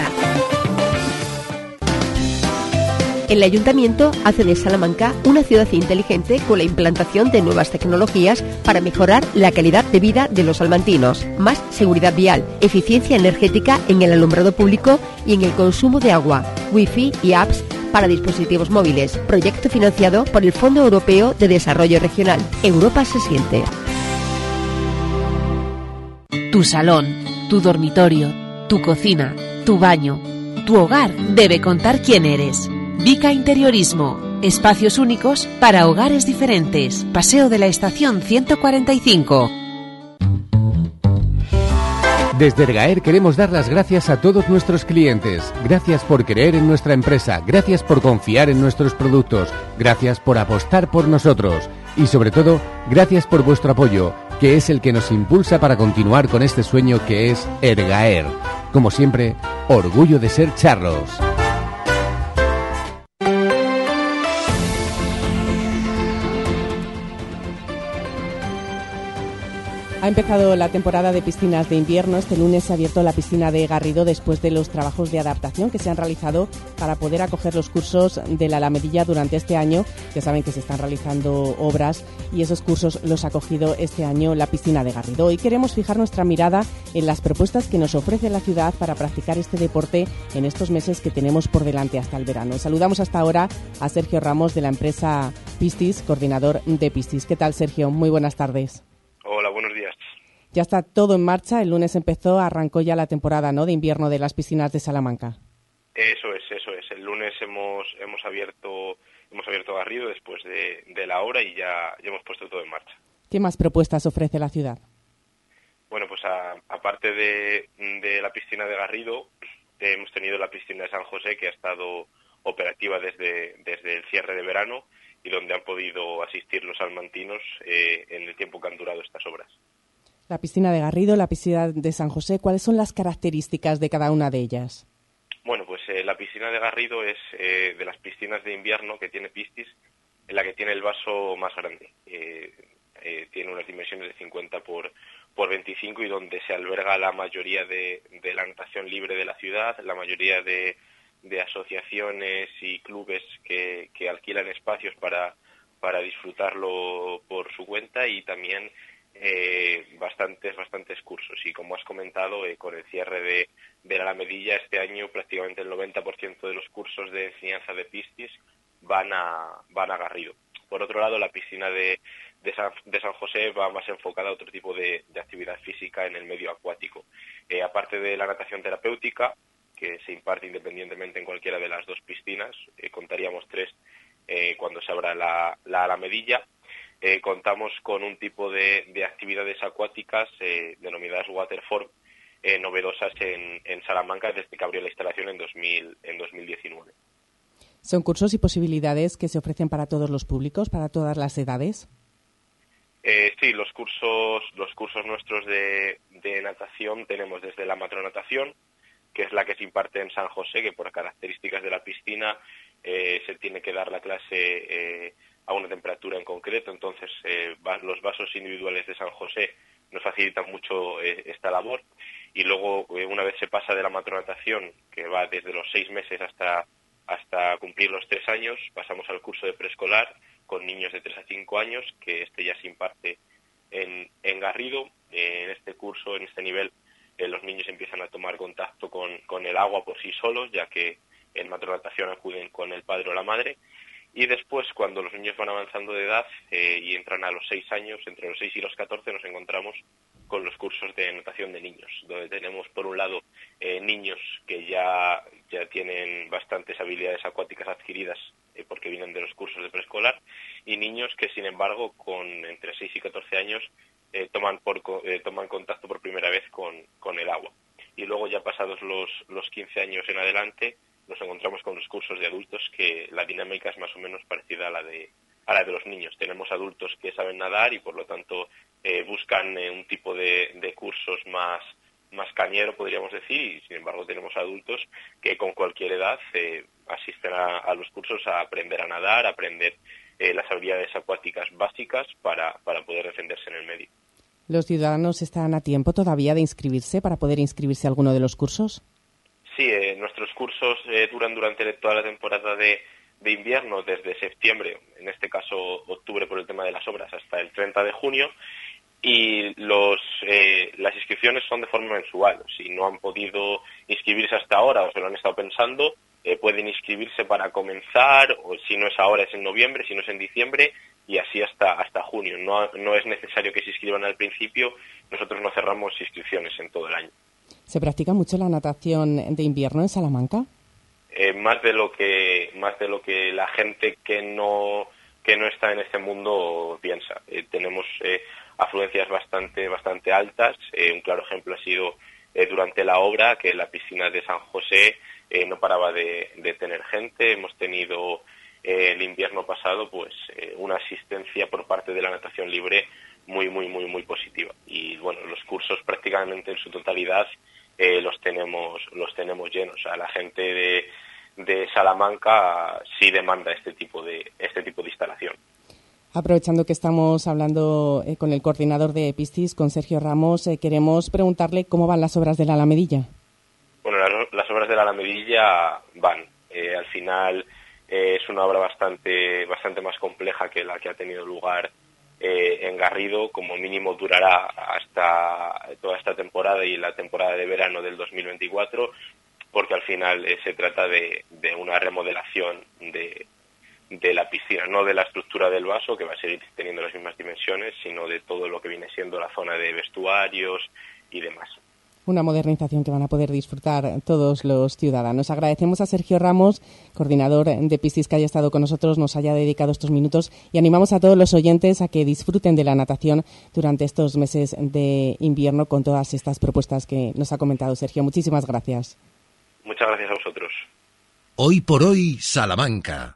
El Ayuntamiento hace de Salamanca una ciudad inteligente con la implantación de nuevas tecnologías para mejorar la calidad de vida de los salmantinos, más seguridad vial, eficiencia energética en el alumbrado público y en el consumo de agua, wifi y apps para dispositivos móviles, proyecto financiado por el Fondo Europeo de Desarrollo Regional. Europa se siente. Tu salón, tu dormitorio, tu cocina, tu baño, tu hogar debe contar quién eres. Vica Interiorismo. Espacios únicos para hogares diferentes. Paseo de la Estación 145. Desde Ergaer queremos dar las gracias a todos nuestros clientes. Gracias por creer en nuestra empresa, gracias por confiar en nuestros productos, gracias por apostar por nosotros y sobre todo, gracias por vuestro apoyo, que es el que nos impulsa para continuar con este sueño que es Ergaer. Como siempre, orgullo de ser charros. Ha empezado la temporada de piscinas de invierno. Este lunes se ha abierto la piscina de Garrido después de los trabajos de adaptación que se han realizado para poder acoger los cursos de la Alamedilla durante este año. Ya saben que se están realizando obras y esos cursos los ha acogido este año la piscina de Garrido. Hoy queremos fijar nuestra mirada en las propuestas que nos ofrece la ciudad para practicar este deporte en estos meses que tenemos por delante hasta el verano. Saludamos hasta ahora a Sergio Ramos de la empresa Pistis, coordinador de Pistis. ¿Qué tal, Sergio? Muy buenas tardes. Hola, buenos días. Ya está todo en marcha. El lunes empezó, arrancó ya la temporada ¿no? de invierno de las piscinas de Salamanca. Eso es, eso es. El lunes hemos, hemos abierto hemos abierto Garrido después de, de la hora y ya, ya, hemos puesto todo en marcha. ¿Qué más propuestas ofrece la ciudad? Bueno, pues aparte de, de, la piscina de Garrido, hemos tenido la piscina de San José que ha estado operativa desde, desde el cierre de verano y donde han podido asistir los salmantinos eh, en el tiempo que han durado estas obras. La piscina de Garrido, la piscina de San José, ¿cuáles son las características de cada una de ellas? Bueno, pues eh, la piscina de Garrido es eh, de las piscinas de invierno que tiene Pistis, en la que tiene el vaso más grande. Eh, tiene unas dimensiones de 50 por, por 25 y donde se alberga la mayoría de, de la natación libre de la ciudad, la mayoría de, de asociaciones y clubes que, que alquilan espacios para, para disfrutarlo por su cuenta y también eh, bastantes, bastantes cursos. Y como has comentado, eh, con el cierre de, la Alamedilla, este año prácticamente el 90% de los cursos de enseñanza de Pistis van a, van a Garrido. Por otro lado, la piscina de, de, San, de San José va más enfocada a otro tipo de, de actividad física en el medio acuático. Eh, aparte de la natación terapéutica, que se imparte independientemente en cualquiera de las dos piscinas, eh, contaríamos tres eh, cuando se abra la, la Alamedilla, eh, contamos con un tipo de, de actividades acuáticas eh, denominadas waterform novedosas en, en, Salamanca desde que abrió la instalación en, 2000, en 2019. ¿Son cursos y posibilidades que se ofrecen para todos los públicos, para todas las edades? Eh, sí, los cursos, los cursos nuestros de, de, natación tenemos desde la matronatación, que es la que se imparte en San José, que por características de la piscina eh, se tiene que dar la clase eh, a una temperatura en concreto, entonces eh, los vasos individuales de San José nos facilitan mucho eh, esta labor y luego eh, una vez se pasa de la matronatación, que va desde los seis meses hasta, hasta cumplir los tres años, pasamos al curso de preescolar con niños de tres a cinco años, que este ya se imparte en, en Garrido. en este curso, en este nivel, los niños empiezan a tomar contacto con, con el agua por sí solos, ya que en matronatación acuden con el padre o la madre. Y después, cuando los niños van avanzando de edad eh, y entran a los 6 años, entre los 6 y los 14, nos encontramos con los cursos de natación de niños, donde tenemos, por un lado, eh, niños que ya, ya tienen bastantes habilidades acuáticas adquiridas eh, porque vienen de los cursos de preescolar, y niños que, sin embargo, con entre 6 y 14 años, toman, por, toman contacto por primera vez con, con el agua. Y luego, ya pasados los, los 15 años en adelante, nos encontramos con los cursos de adultos que la dinámica es más o menos parecida a la de a la de los niños. Tenemos adultos que saben nadar y por lo tanto eh, buscan eh, un tipo de, cursos más más cañero, podríamos decir, y sin embargo tenemos adultos que con cualquier edad eh, asisten a, los cursos a aprender a nadar, a aprender las habilidades acuáticas básicas para, para poder defenderse en el medio. ¿Los ciudadanos están a tiempo todavía de inscribirse para poder inscribirse a alguno de los cursos? Sí, eh, nuestros cursos eh, duran durante toda la temporada de, invierno, desde septiembre, en este caso octubre por el tema de las obras, hasta el 30 de junio. Y los, eh, las inscripciones son de forma mensual. Si no han podido inscribirse hasta ahora o se lo han estado pensando, pueden inscribirse para comenzar, o si no es ahora es en noviembre, si no es en diciembre, y así hasta, hasta junio. No, no es necesario que se inscriban al principio, nosotros no cerramos inscripciones en todo el año. ¿Se practica mucho la natación de invierno en Salamanca? Eh, más de lo que más de lo que la gente que no que no está en este mundo piensa. Eh, tenemos eh, afluencias bastante bastante altas. un claro ejemplo ha sido durante la obra que la piscina de San José no paraba de, tener gente. Hemos tenido el invierno pasado pues una asistencia por parte de la natación libre muy muy muy muy positiva y bueno los cursos prácticamente en su totalidad eh, los tenemos los tenemos llenos. O la gente de, de Salamanca sí demanda este tipo de este tipo de instalación. Aprovechando que estamos hablando eh, con el coordinador de Pistis, con Sergio Ramos, eh, queremos preguntarle cómo van las obras de la Alamedilla. Bueno, las, obras de la Alamedilla van. al final es una obra bastante bastante más compleja que la que ha tenido lugar eh, en Garrido como mínimo durará hasta toda esta temporada y la temporada de verano del 2024 porque al final eh, se trata de, una remodelación de, de la piscina, no de la estructura del vaso, que va a seguir teniendo las mismas dimensiones, sino de todo lo que viene siendo la zona de vestuarios y demás una modernización que van a poder disfrutar todos los ciudadanos. Agradecemos a Sergio Ramos, coordinador de Piscis, que haya estado con nosotros, nos haya dedicado estos minutos y animamos a todos los oyentes a que disfruten de la natación durante estos meses de invierno con todas estas propuestas que nos ha comentado Sergio. Muchísimas gracias. Muchas gracias a vosotros. Hoy por hoy, Salamanca.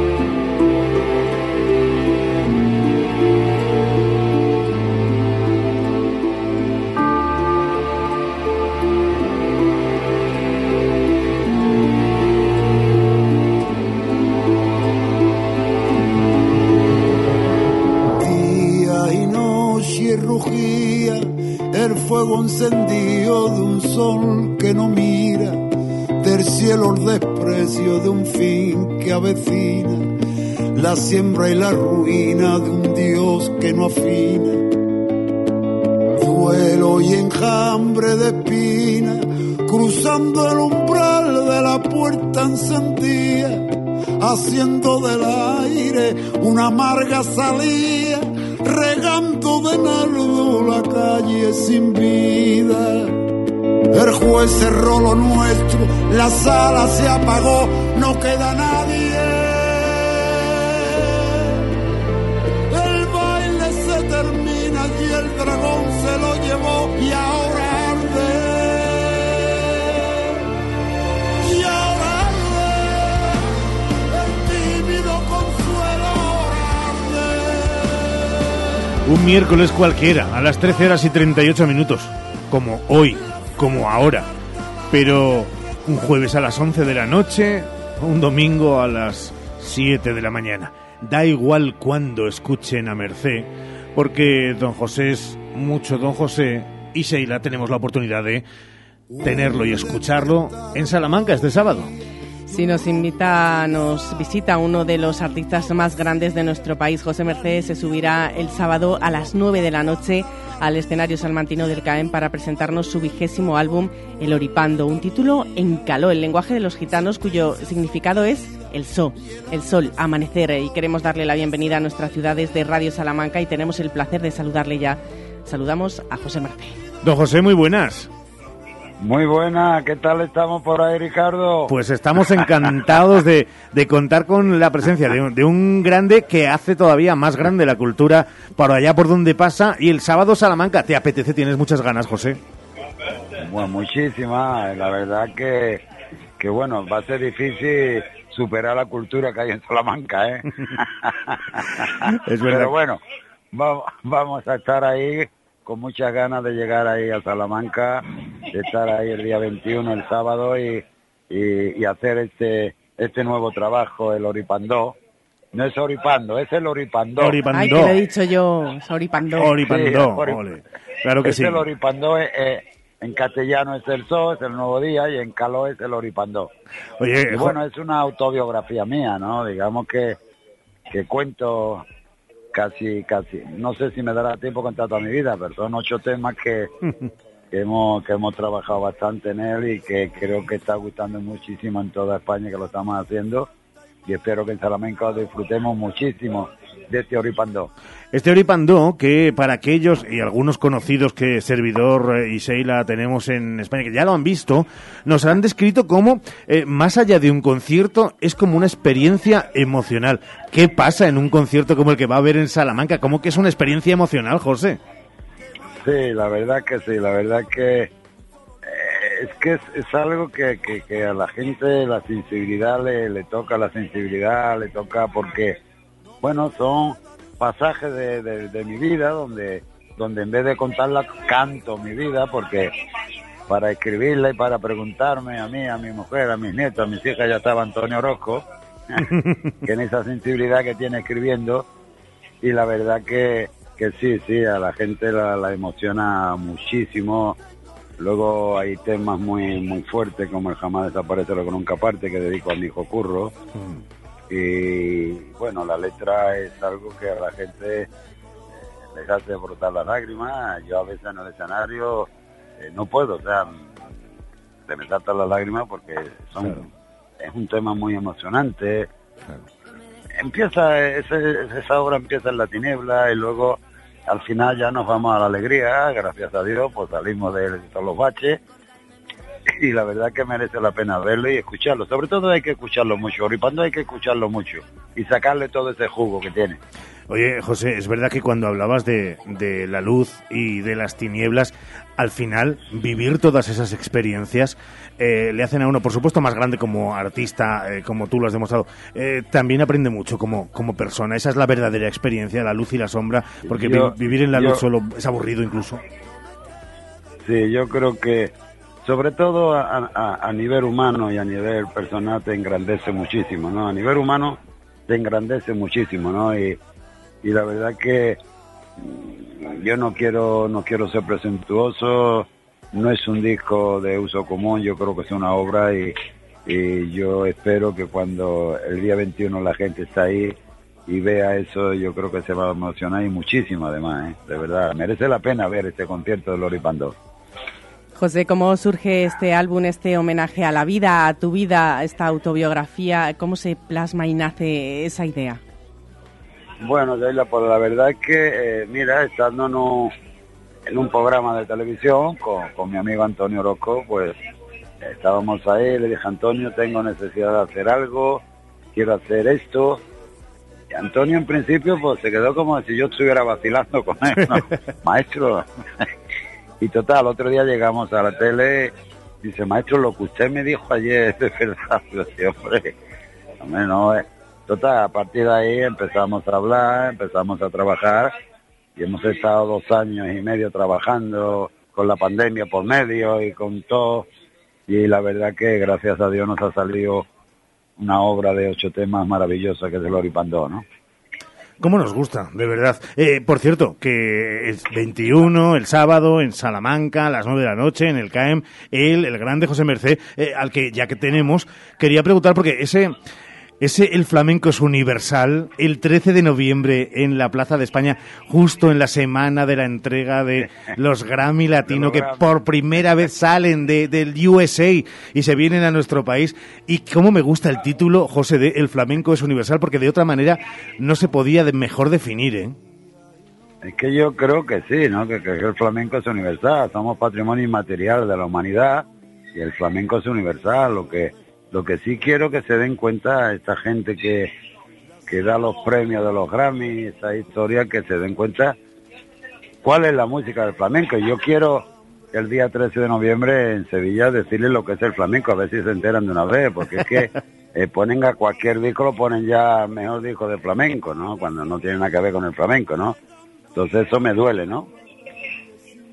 Fuego encendido de un sol que no mira, del cielo el desprecio de un fin que avecina, la siembra y la ruina de un Dios que no afina. Duelo y enjambre de espina, cruzando el umbral de la puerta encendía, haciendo del aire una amarga salía, regando de nardo la calle sin vida. El juez cerró lo nuestro, la sala se apagó, no queda nadie. El baile se termina y el dragón se lo llevó y ahora Un miércoles cualquiera, a las 13 horas y 38 minutos, como hoy, como ahora. Pero un jueves a las 11 de la noche, un domingo a las 7 de la mañana. Da igual cuando escuchen a Merced, porque don José es mucho don José y Sheila tenemos la oportunidad de tenerlo y escucharlo en Salamanca este sábado. Si nos invita, nos visita uno de los artistas más grandes de nuestro país, José Mercedes, se subirá el sábado a las 9 de la noche al escenario salmantino del CAEM para presentarnos su vigésimo álbum El Oripando, un título en caló, el lenguaje de los gitanos cuyo significado es el sol, el sol, amanecer y queremos darle la bienvenida a nuestras ciudades de Radio Salamanca y tenemos el placer de saludarle ya. Saludamos a José Mercedes. Don José, muy buenas. Muy buena, ¿qué tal estamos por ahí, Ricardo? Pues estamos encantados de, de contar con la presencia de un, de un grande que hace todavía más grande la cultura por allá por donde pasa. Y el sábado Salamanca, ¿te apetece? Tienes muchas ganas, José. Bueno, muchísimas. La verdad que, que, bueno, va a ser difícil superar la cultura que hay en Salamanca, ¿eh? Es verdad. Pero bueno, va- vamos a estar ahí con muchas ganas de llegar ahí a Salamanca, de estar ahí el día 21, el sábado, y, y, y hacer este este nuevo trabajo, el Oripandó. No es Oripando, es el Oripandó. Ay, que lo he dicho yo, Soripandó. Oripandó, Sí, ole. Claro que es sí. el Oripandó, eh, eh, en castellano es el sol, es el nuevo día, y en caló es el Oripandó. Oye, Y bueno, es una autobiografía mía, ¿no? Digamos que, que cuento casi, casi, no sé si me dará tiempo contar toda mi vida, pero son ocho temas que, que hemos, que hemos trabajado bastante en él y que creo que está gustando muchísimo en toda España que lo estamos haciendo y espero que en Salamanca lo disfrutemos muchísimo de este Oripandó. Este que para aquellos y algunos conocidos que Servidor eh, y Sheila tenemos en España, que ya lo han visto, nos han descrito como, eh, más allá de un concierto, es como una experiencia emocional. ¿Qué pasa en un concierto como el que va a haber en Salamanca? ¿Cómo que es una experiencia emocional, José? Sí, la verdad que sí, la verdad que eh, es que es, es algo que, que, que a la gente la sensibilidad le, le toca, la sensibilidad le toca porque, bueno, son pasajes de, de- mi vida donde, donde en vez de contarla canto mi vida porque para escribirla y para preguntarme a mí, a mi mujer, a mis nietos, a mis hijas ya estaba Antonio Orozco, que en esa sensibilidad que tiene escribiendo y la verdad que, que sí, sí, a la gente la, emociona muchísimo. Luego hay temas muy muy fuertes como el Jamás desaparece lo que nunca parte que dedico a mi hijo Curro. Y bueno, la letra es algo que a la gente eh, les hace brotar las lágrimas. Yo a veces en el escenario eh, no puedo, o sea, se me saltan las lágrimas porque son, es un tema muy emocionante. Empieza, ese- esa obra empieza en la tiniebla y luego al final ya nos vamos a la alegría, gracias a Dios, pues salimos de todos los baches y la verdad que merece la pena verlo y escucharlo. Sobre todo hay que escucharlo mucho, Oripando hay que escucharlo mucho y sacarle todo ese jugo que tiene. Oye, José, es verdad que cuando hablabas de, de la luz y de las tinieblas, al final vivir todas esas experiencias eh, le hacen a uno, por supuesto, más grande como artista, eh, como tú lo has demostrado. Eh, también aprende mucho como, como persona. Esa es la verdadera experiencia, la luz y la sombra, porque Yo- vi- vivir en la yo- luz solo es aburrido incluso. Sí, yo creo que sobre todo a, a- a nivel humano y a nivel personal te engrandece muchísimo, ¿no? A nivel humano te engrandece muchísimo, ¿no? Y, y la verdad que mm, yo no quiero no quiero ser presuntuoso, no es un disco de uso común, yo creo que es una obra y, y yo espero que cuando el día 21 la gente está ahí y vea eso, yo creo que se va a emocionar y muchísimo además, ¿eh? de verdad, merece la pena ver este concierto de Lori Pandó. José, ¿cómo surge este álbum, este homenaje a la vida, a tu vida, esta autobiografía? ¿Cómo se plasma y nace esa idea? Bueno, Yaila, pues la verdad es que, eh, mira, estando en un, programa de televisión con, con mi amigo Antonio Orozco, pues estábamos ahí, le dije, Antonio, tengo necesidad de hacer algo, quiero hacer esto. Y Antonio en principio pues se quedó como si yo estuviera vacilando con él, ¿no? maestro. Y total, otro día llegamos a la tele, dice, maestro, lo que usted me dijo ayer es verdad. Yo decía, hombre, hombre, no, eh". Total, a partir de ahí empezamos a hablar, empezamos a trabajar y hemos estado dos años y medio trabajando con la pandemia por medio y con todo y la verdad que gracias a Dios nos ha salido una obra de ocho temas maravillosa que es el Oripandó, ¿no? ¿Cómo nos gusta, de verdad? Eh, por cierto, que es 21, el sábado, en Salamanca, a las 9 de la noche, en el CAEM, él, el grande José Merced, eh, al que ya que tenemos, quería preguntar, porque ese ese El Flamenco es Universal, el 13 de noviembre en la Plaza de España, justo en la semana de la entrega de los Grammy Latino, que por primera vez salen de, del USA y se vienen a nuestro país. Y cómo me gusta el título, José, de El Flamenco es Universal, porque de otra manera no se podía mejor definir, ¿eh? Es que yo creo que sí, ¿no? Que, que el flamenco es universal, somos patrimonio inmaterial de la humanidad y el flamenco es universal, lo que lo que sí quiero que se den cuenta esta gente que, que da los premios de los Grammy, esa historia, que se den cuenta cuál es la música del flamenco. Yo quiero el día 13 de noviembre en Sevilla decirles lo que es el flamenco, a ver si se enteran de una vez, porque es que eh, ponen a cualquier disco, lo ponen ya mejor disco de flamenco, ¿no? Cuando no tiene nada que ver con el flamenco, ¿no? Entonces eso me duele, ¿no?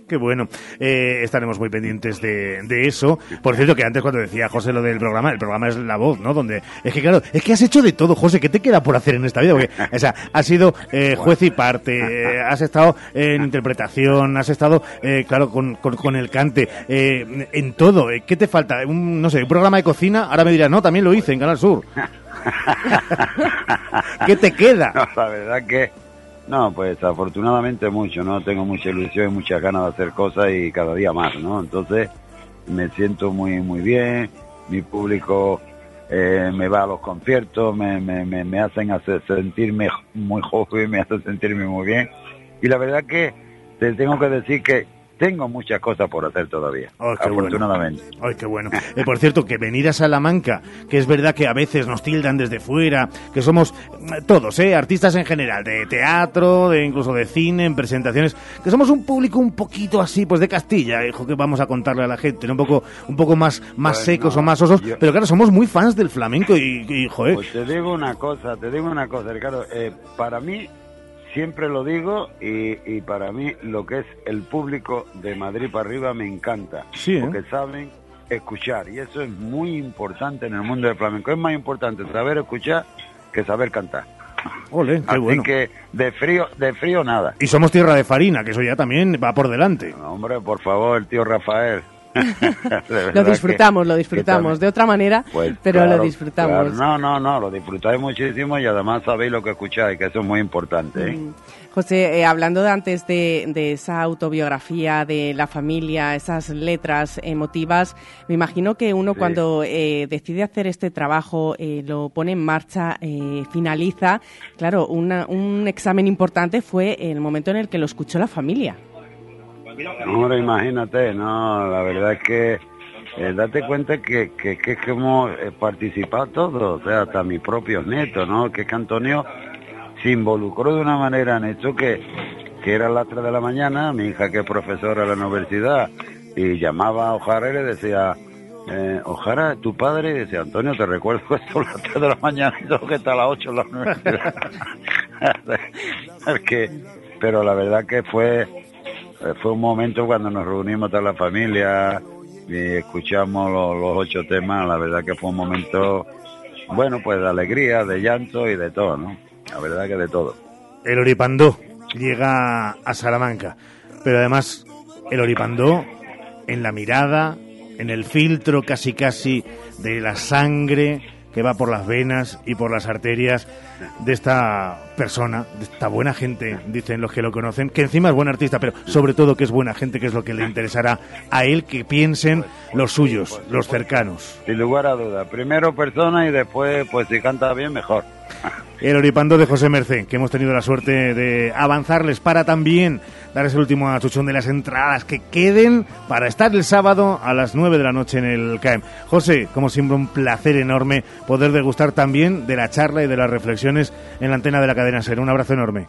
Qué bueno. Eh, estaremos muy pendientes de, eso. Por cierto, que antes cuando decía José lo del programa, el programa es la voz, ¿no? Donde es que claro, es que has hecho de todo, José. ¿Qué te queda por hacer en esta vida? Porque, o sea, has sido eh, juez y parte, eh, has estado en interpretación, has estado, claro, con, con, el cante, en todo. ¿Qué te falta? Un, no sé, un programa de cocina. Ahora me dirás, no, también lo hice en Canal Sur. ¿Qué te queda? la verdad que no, pues afortunadamente mucho, ¿no? Tengo mucha ilusión y muchas ganas de hacer cosas y cada día más, ¿no? Entonces me siento muy, muy bien, mi público eh, me va a los conciertos, me, me, me, hacen hacer sentirme muy joven, me hacen sentirme muy bien. Y la verdad que te tengo que decir que tengo muchas cosas por hacer todavía, afortunadamente. Ay, qué bueno. Eh, por cierto, que venir a Salamanca, que es verdad que a veces nos tildan desde fuera, que somos eh, todos, ¿eh? artistas en general, de teatro, de incluso de cine, en presentaciones, que somos un público un poquito así, pues de Castilla, hijo, que vamos a contarle a la gente, un poco un poco más, más pues secos o más osos, pero claro, somos muy fans del flamenco y, y joder. Pues te digo una cosa, te digo una cosa, Ricardo, eh, para mí siempre lo digo y, para mí lo que es el público de Madrid para arriba me encanta. ¿eh? Porque saben escuchar y eso es muy importante en el mundo del flamenco. Es más importante saber escuchar que saber cantar. Ole, qué Así que de frío, de frío nada. Y somos tierra de farina, que eso ya también va por delante. hombre, por favor, el tío Rafael. lo disfrutamos, lo disfrutamos. De otra manera, pues pero lo disfrutamos. No, no, no, lo disfrutáis muchísimo y además sabéis lo que escucháis, que eso es muy importante. ¿eh? Mm. José, eh, hablando de antes de, esa autobiografía de la familia, esas letras emotivas, me imagino que uno cuando eh, decide hacer este trabajo, lo pone en marcha, finaliza, claro, un examen importante fue el momento en el que lo escuchó la familia. Ahora imagínate, no, la verdad es que eh, date cuenta que, que, que, que hemos eh, participado todos, o sea, hasta mis propios nietos, ¿no? Que que Antonio se involucró de una manera en esto que, que era las 3 de la mañana, mi hija que es profesora de la universidad, y llamaba a Ojara y le decía, eh, Ojara, tu padre, y decía, Antonio, te recuerdo esto a las 3 de la mañana y todo que está a las 8 en la universidad. que, pero la verdad que fue fue un momento cuando nos reunimos toda la familia y escuchamos los, ocho temas, la verdad que fue un momento, bueno, pues de alegría, de llanto y de todo, ¿no? La verdad que de todo. El Oripandó llega a Salamanca, pero además el Oripandó en la mirada, en el filtro casi casi de la sangre, que va por las venas y por las arterias de esta persona, de esta buena gente, dicen los que lo conocen, que encima es buen artista, pero sobre todo que es buena gente, que es lo que le interesará a él que piensen los suyos, los cercanos. Sin lugar a duda. Primero persona y después, pues si canta bien, mejor. El Oripando de José Mercé, que hemos tenido la suerte de avanzarles para también dar ese último achuchón de las entradas que queden para estar el sábado a las 9 de la noche en el CAEM. José, como siempre, un placer enorme poder degustar también de la charla y de las reflexiones en la antena de la cadena SER. Un abrazo enorme.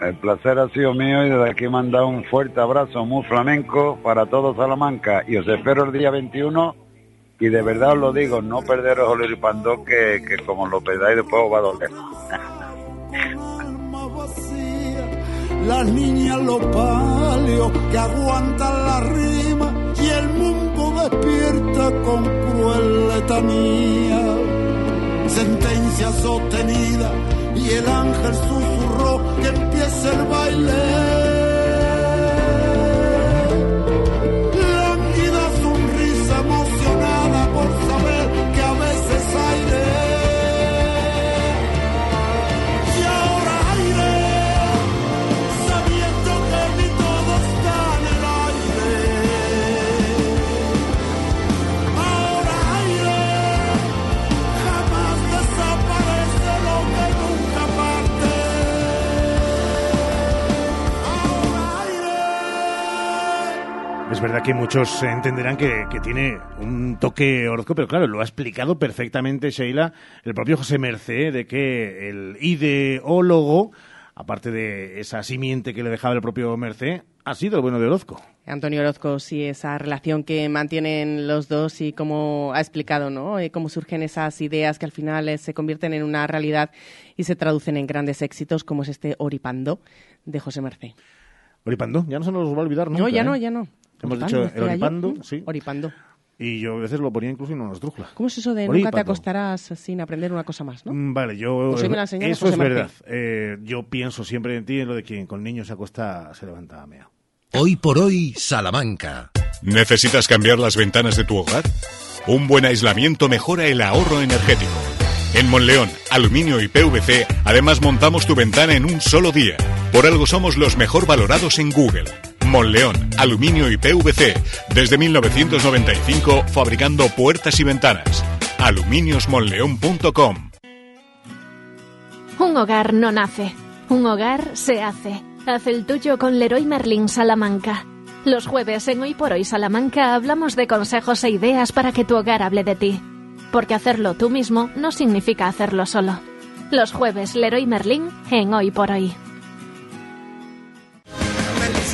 El placer ha sido mío y desde aquí manda un fuerte abrazo muy flamenco para todos Salamanca y os espero el día 21 y de verdad os lo digo, no perderos Oliripandó que, que como lo perdáis después os va a doler. Las niñas los palios que aguantan la rima y el mundo despierta con cruel letanía. Sentencia sostenida y el ángel susurró que empiece el baile. Es verdad que muchos entenderán que, que tiene un toque Orozco, pero claro, lo ha explicado perfectamente Sheila, el propio José Mercé, de que el ideólogo, aparte de esa simiente que le dejaba el propio Mercé, ha sido el bueno de Orozco. Antonio Orozco, sí, esa relación que mantienen los dos y cómo ha explicado, ¿no? Eh, cómo surgen esas ideas que al final eh, se convierten en una realidad y se traducen en grandes éxitos, como es este Oripando de José Mercé. Oripando, ya no se nos va a olvidar nunca. No, ya ¿eh? no, ya no. Hemos Oripando, dicho el. Oripando, sí. Oripando. Y yo a veces lo ponía incluso y no nos trujla. ¿Cómo es eso de nunca te acostarás sin aprender una cosa más, no? Mm, Vale, yo. Pues eso José es verdad. Eh, yo pienso siempre en ti en lo de quien con niños se acuesta, se levanta a mea. Hoy por hoy, Salamanca. ¿Necesitas cambiar las ventanas de tu hogar? Un buen aislamiento mejora el ahorro energético. En Monleón, Aluminio y PVC, además montamos tu ventana en un solo día. Por algo somos los mejor valorados en Google. Monleón, Aluminio y PVC, desde 1995 fabricando puertas y ventanas. aluminiosmonleón.com Un hogar no nace, un hogar se hace. Haz el tuyo con Leroy Merlin Salamanca. Los jueves en Hoy por Hoy Salamanca hablamos de consejos e ideas para que tu hogar hable de ti. Porque hacerlo tú mismo no significa hacerlo solo. Los jueves Leroy Merlin en Hoy por Hoy.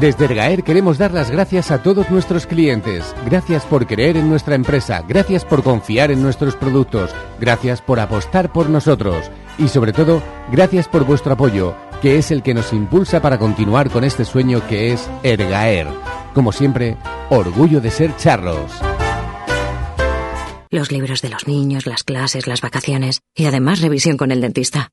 Desde Ergaer queremos dar las gracias a todos nuestros clientes. Gracias por creer en nuestra empresa, gracias por confiar en nuestros productos, gracias por apostar por nosotros y sobre todo, gracias por vuestro apoyo, que es el que nos impulsa para continuar con este sueño que es Ergaer. Como siempre, orgullo de ser charros. Los libros de los niños, las clases, las vacaciones y además revisión con el dentista.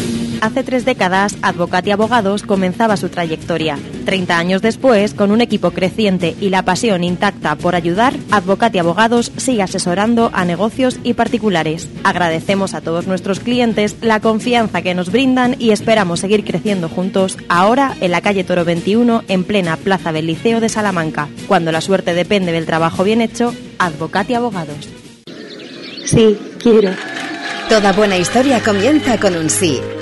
Hace tres décadas, Advocati Abogados comenzaba su trayectoria. Treinta años después, con un equipo creciente y la pasión intacta por ayudar, Advocati Abogados sigue asesorando a negocios y particulares. Agradecemos a todos nuestros clientes la confianza que nos brindan y esperamos seguir creciendo juntos ahora en la calle Toro 21, en plena plaza del Liceo de Salamanca. Cuando la suerte depende del trabajo bien hecho, Advocati Abogados. Sí, quiero. Toda buena historia comienza con un sí.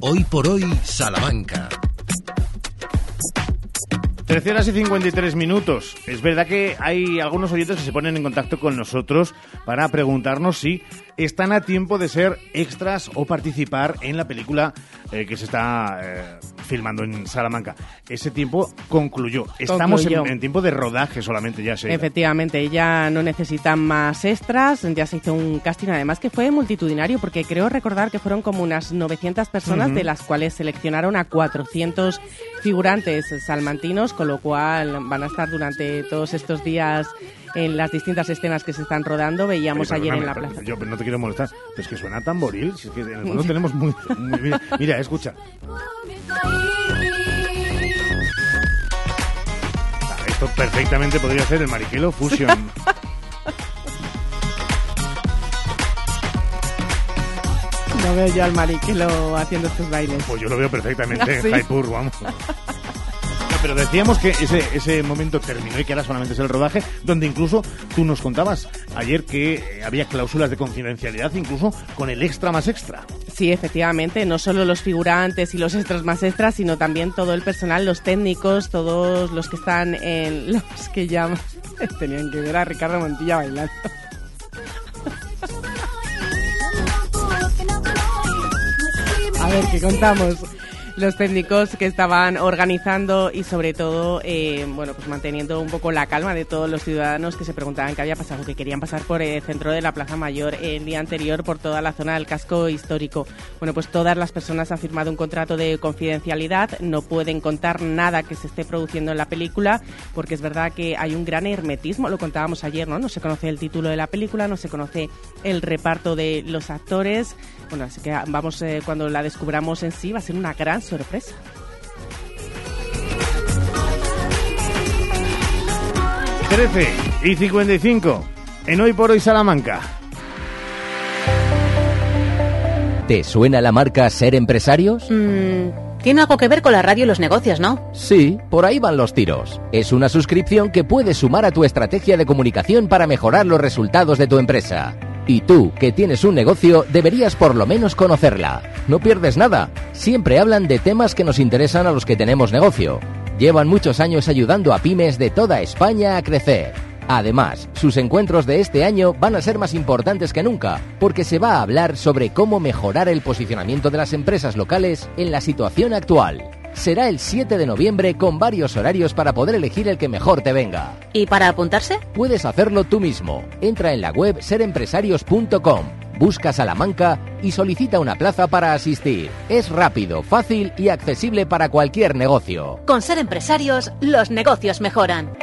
Hoy por hoy, Salamanca. 13 horas y 53 minutos. Es verdad que hay algunos oyentes que se ponen en contacto con nosotros para preguntarnos si están a tiempo de ser extras o participar en la película eh, que se está eh, filmando en Salamanca. Ese tiempo concluyó. Estamos en, Concluyó. en tiempo de rodaje solamente ya, se Efectivamente, ya no necesitan más extras, ya se hizo un casting además que fue multitudinario porque creo recordar que fueron como unas 900 personas de las cuales seleccionaron a 400 figurantes salmantinos, con lo cual van a estar durante todos estos días en las distintas escenas que se están rodando. Veíamos ayer en la plaza. Yo no te quiero molestar, pero es que suena tamboril. Si es que en el fondo tenemos muy, muy- mira, mira, escucha. Esto perfectamente podría ser el Mariquelo Fusion. No veo yo al mariquelo haciendo estos bailes. Pues yo lo veo perfectamente, ¿Ah, sí? Jaipur, vamos. Pero decíamos que ese, ese momento terminó y que ahora solamente es el rodaje, donde incluso tú nos contabas ayer que eh, había cláusulas de confidencialidad, incluso con el extra más extra. Sí, efectivamente, no solo los figurantes y los extras más extras, sino también todo el personal, los técnicos, todos los que están en los que llaman. Tenían que ver a Ricardo Montilla bailando. A ver, ¿qué contamos? Los técnicos que estaban organizando y sobre todo, eh, bueno, pues manteniendo un poco la calma de todos los ciudadanos que se preguntaban qué había pasado, que querían pasar por el centro de la Plaza Mayor el día anterior por toda la zona del casco histórico. Bueno, pues todas las personas han firmado un contrato de confidencialidad, no pueden contar nada que se esté produciendo en la película, porque es verdad que hay un gran hermetismo, lo contábamos ayer, ¿no? No se conoce el título de la película, no se conoce el reparto de los actores. Bueno, así que vamos, eh, cuando la descubramos en sí, va a ser una gran sorpresa. Trece y 55 en Hoy por Hoy Salamanca. ¿Te suena la marca Ser Empresarios? Mm, tiene algo que ver con la radio y los negocios, ¿no? Sí, por ahí van los tiros. Es una suscripción que puedes sumar a tu estrategia de comunicación para mejorar los resultados de tu empresa. Y tú, que tienes un negocio, deberías por lo menos conocerla. No pierdes nada. Siempre hablan de temas que nos interesan a los que tenemos negocio. Llevan muchos años ayudando a pymes de toda España a crecer. Además, sus encuentros de este año van a ser más importantes que nunca, porque se va a hablar sobre cómo mejorar el posicionamiento de las empresas locales en la situación actual. Será el 7 de noviembre con varios horarios para poder elegir el que mejor te venga. ¿Y para apuntarse? Puedes hacerlo tú mismo. Entra en la web serempresarios.com, busca Salamanca y solicita una plaza para asistir. Es rápido, fácil y accesible para cualquier negocio. Con ser empresarios, los negocios mejoran.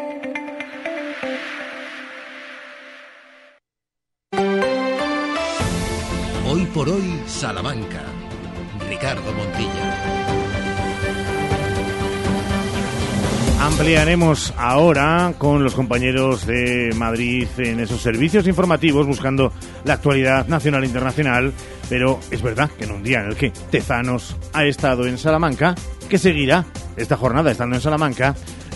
Hoy por hoy, Salamanca. Ricardo Montilla. Ampliaremos ahora con los compañeros de Madrid en esos servicios informativos buscando la actualidad nacional e internacional, pero es verdad que en un día en el que Tezanos ha estado en Salamanca, que seguirá esta jornada estando en Salamanca,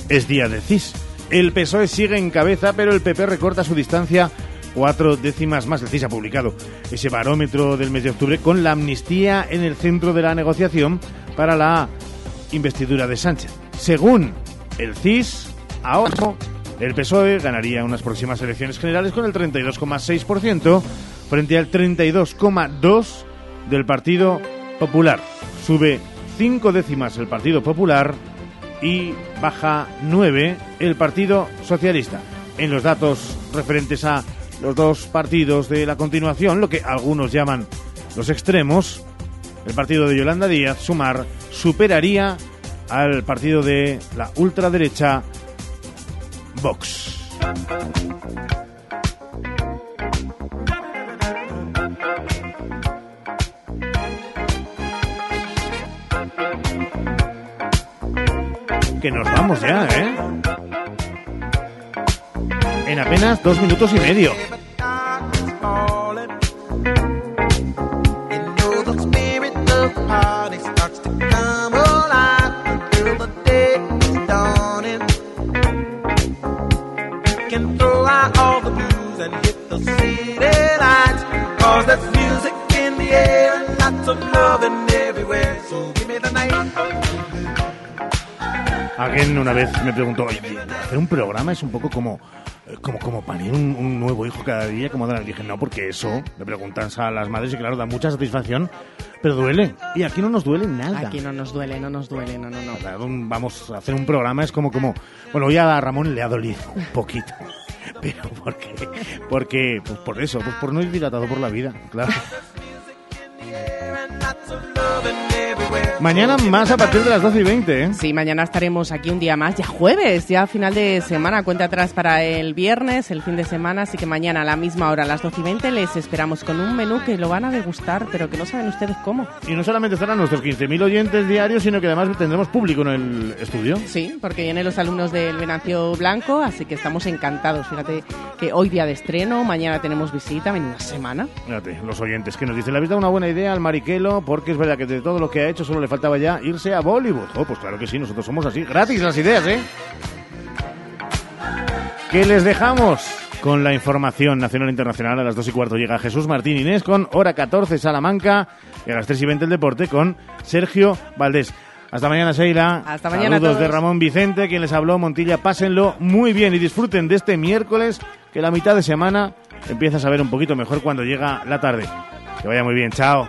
es día de CIS. El PSOE sigue en cabeza, pero el PP recorta su distancia cuatro décimas más. El CIS ha publicado ese barómetro del mes de octubre con la amnistía en el centro de la negociación para la investidura de Sánchez. Según el CIS, ahora el PSOE ganaría unas próximas elecciones generales con el 32,6% frente al 32,2% del Partido Popular. Sube cinco décimas el Partido Popular y baja nueve el Partido Socialista. En los datos referentes a los dos partidos de la continuación, lo que algunos llaman los extremos, el partido de Yolanda Díaz, Sumar, superaría al partido de la ultraderecha Vox. Que nos vamos ya, ¿eh? En apenas dos minutos y medio. Alguien una vez me preguntó, "Oye, hacer un programa es un poco como eh, como, como parir un, un nuevo hijo cada día, como dan. Dije, no, porque eso, le preguntan a las madres y claro, da mucha satisfacción, pero duele. Y aquí no nos duele nada. Aquí no nos duele, no nos duele, no, no, no. Vamos a hacer un programa, es como, como, bueno, hoy a Ramón le ha dolido un poquito. Pero ¿por qué? Porque, pues por eso, pues por no ir dilatado por la vida, claro. Mañana más a partir de las 12 y 20, ¿eh? Sí, mañana estaremos aquí un día más, ya jueves, ya final de semana, cuenta atrás para el viernes, el fin de semana, así que mañana a la misma hora, a las 12 y 20, les esperamos con un menú que lo van a degustar, pero que no saben ustedes cómo. Y no solamente estarán nuestros 15.000 oyentes diarios, sino que además tendremos público en el estudio. Sí, porque vienen los alumnos del Venancio Blanco, así que estamos encantados. Fíjate que hoy día de estreno, mañana tenemos visita, en una semana. Fíjate, los oyentes que nos dicen, le habéis dado una buena idea al Mariquelo, porque es verdad que de todo lo que ha hecho solo le faltaba ya irse a Bollywood. Oh, pues claro que sí, nosotros somos así. Gratis las ideas, ¿eh? Que les dejamos con la información nacional e internacional. A las 2 y cuarto llega Jesús Martín Inés con hora 14 Salamanca. Y a las 3 y 20 el deporte con Sergio Valdés. Hasta mañana, Sheila. Hasta mañana a Saludos todos. de Ramón Vicente, quien les habló, Montilla. Pásenlo muy bien y disfruten de este miércoles, que la mitad de semana empieza a saber un poquito mejor cuando llega la tarde. Que vaya muy bien, chao.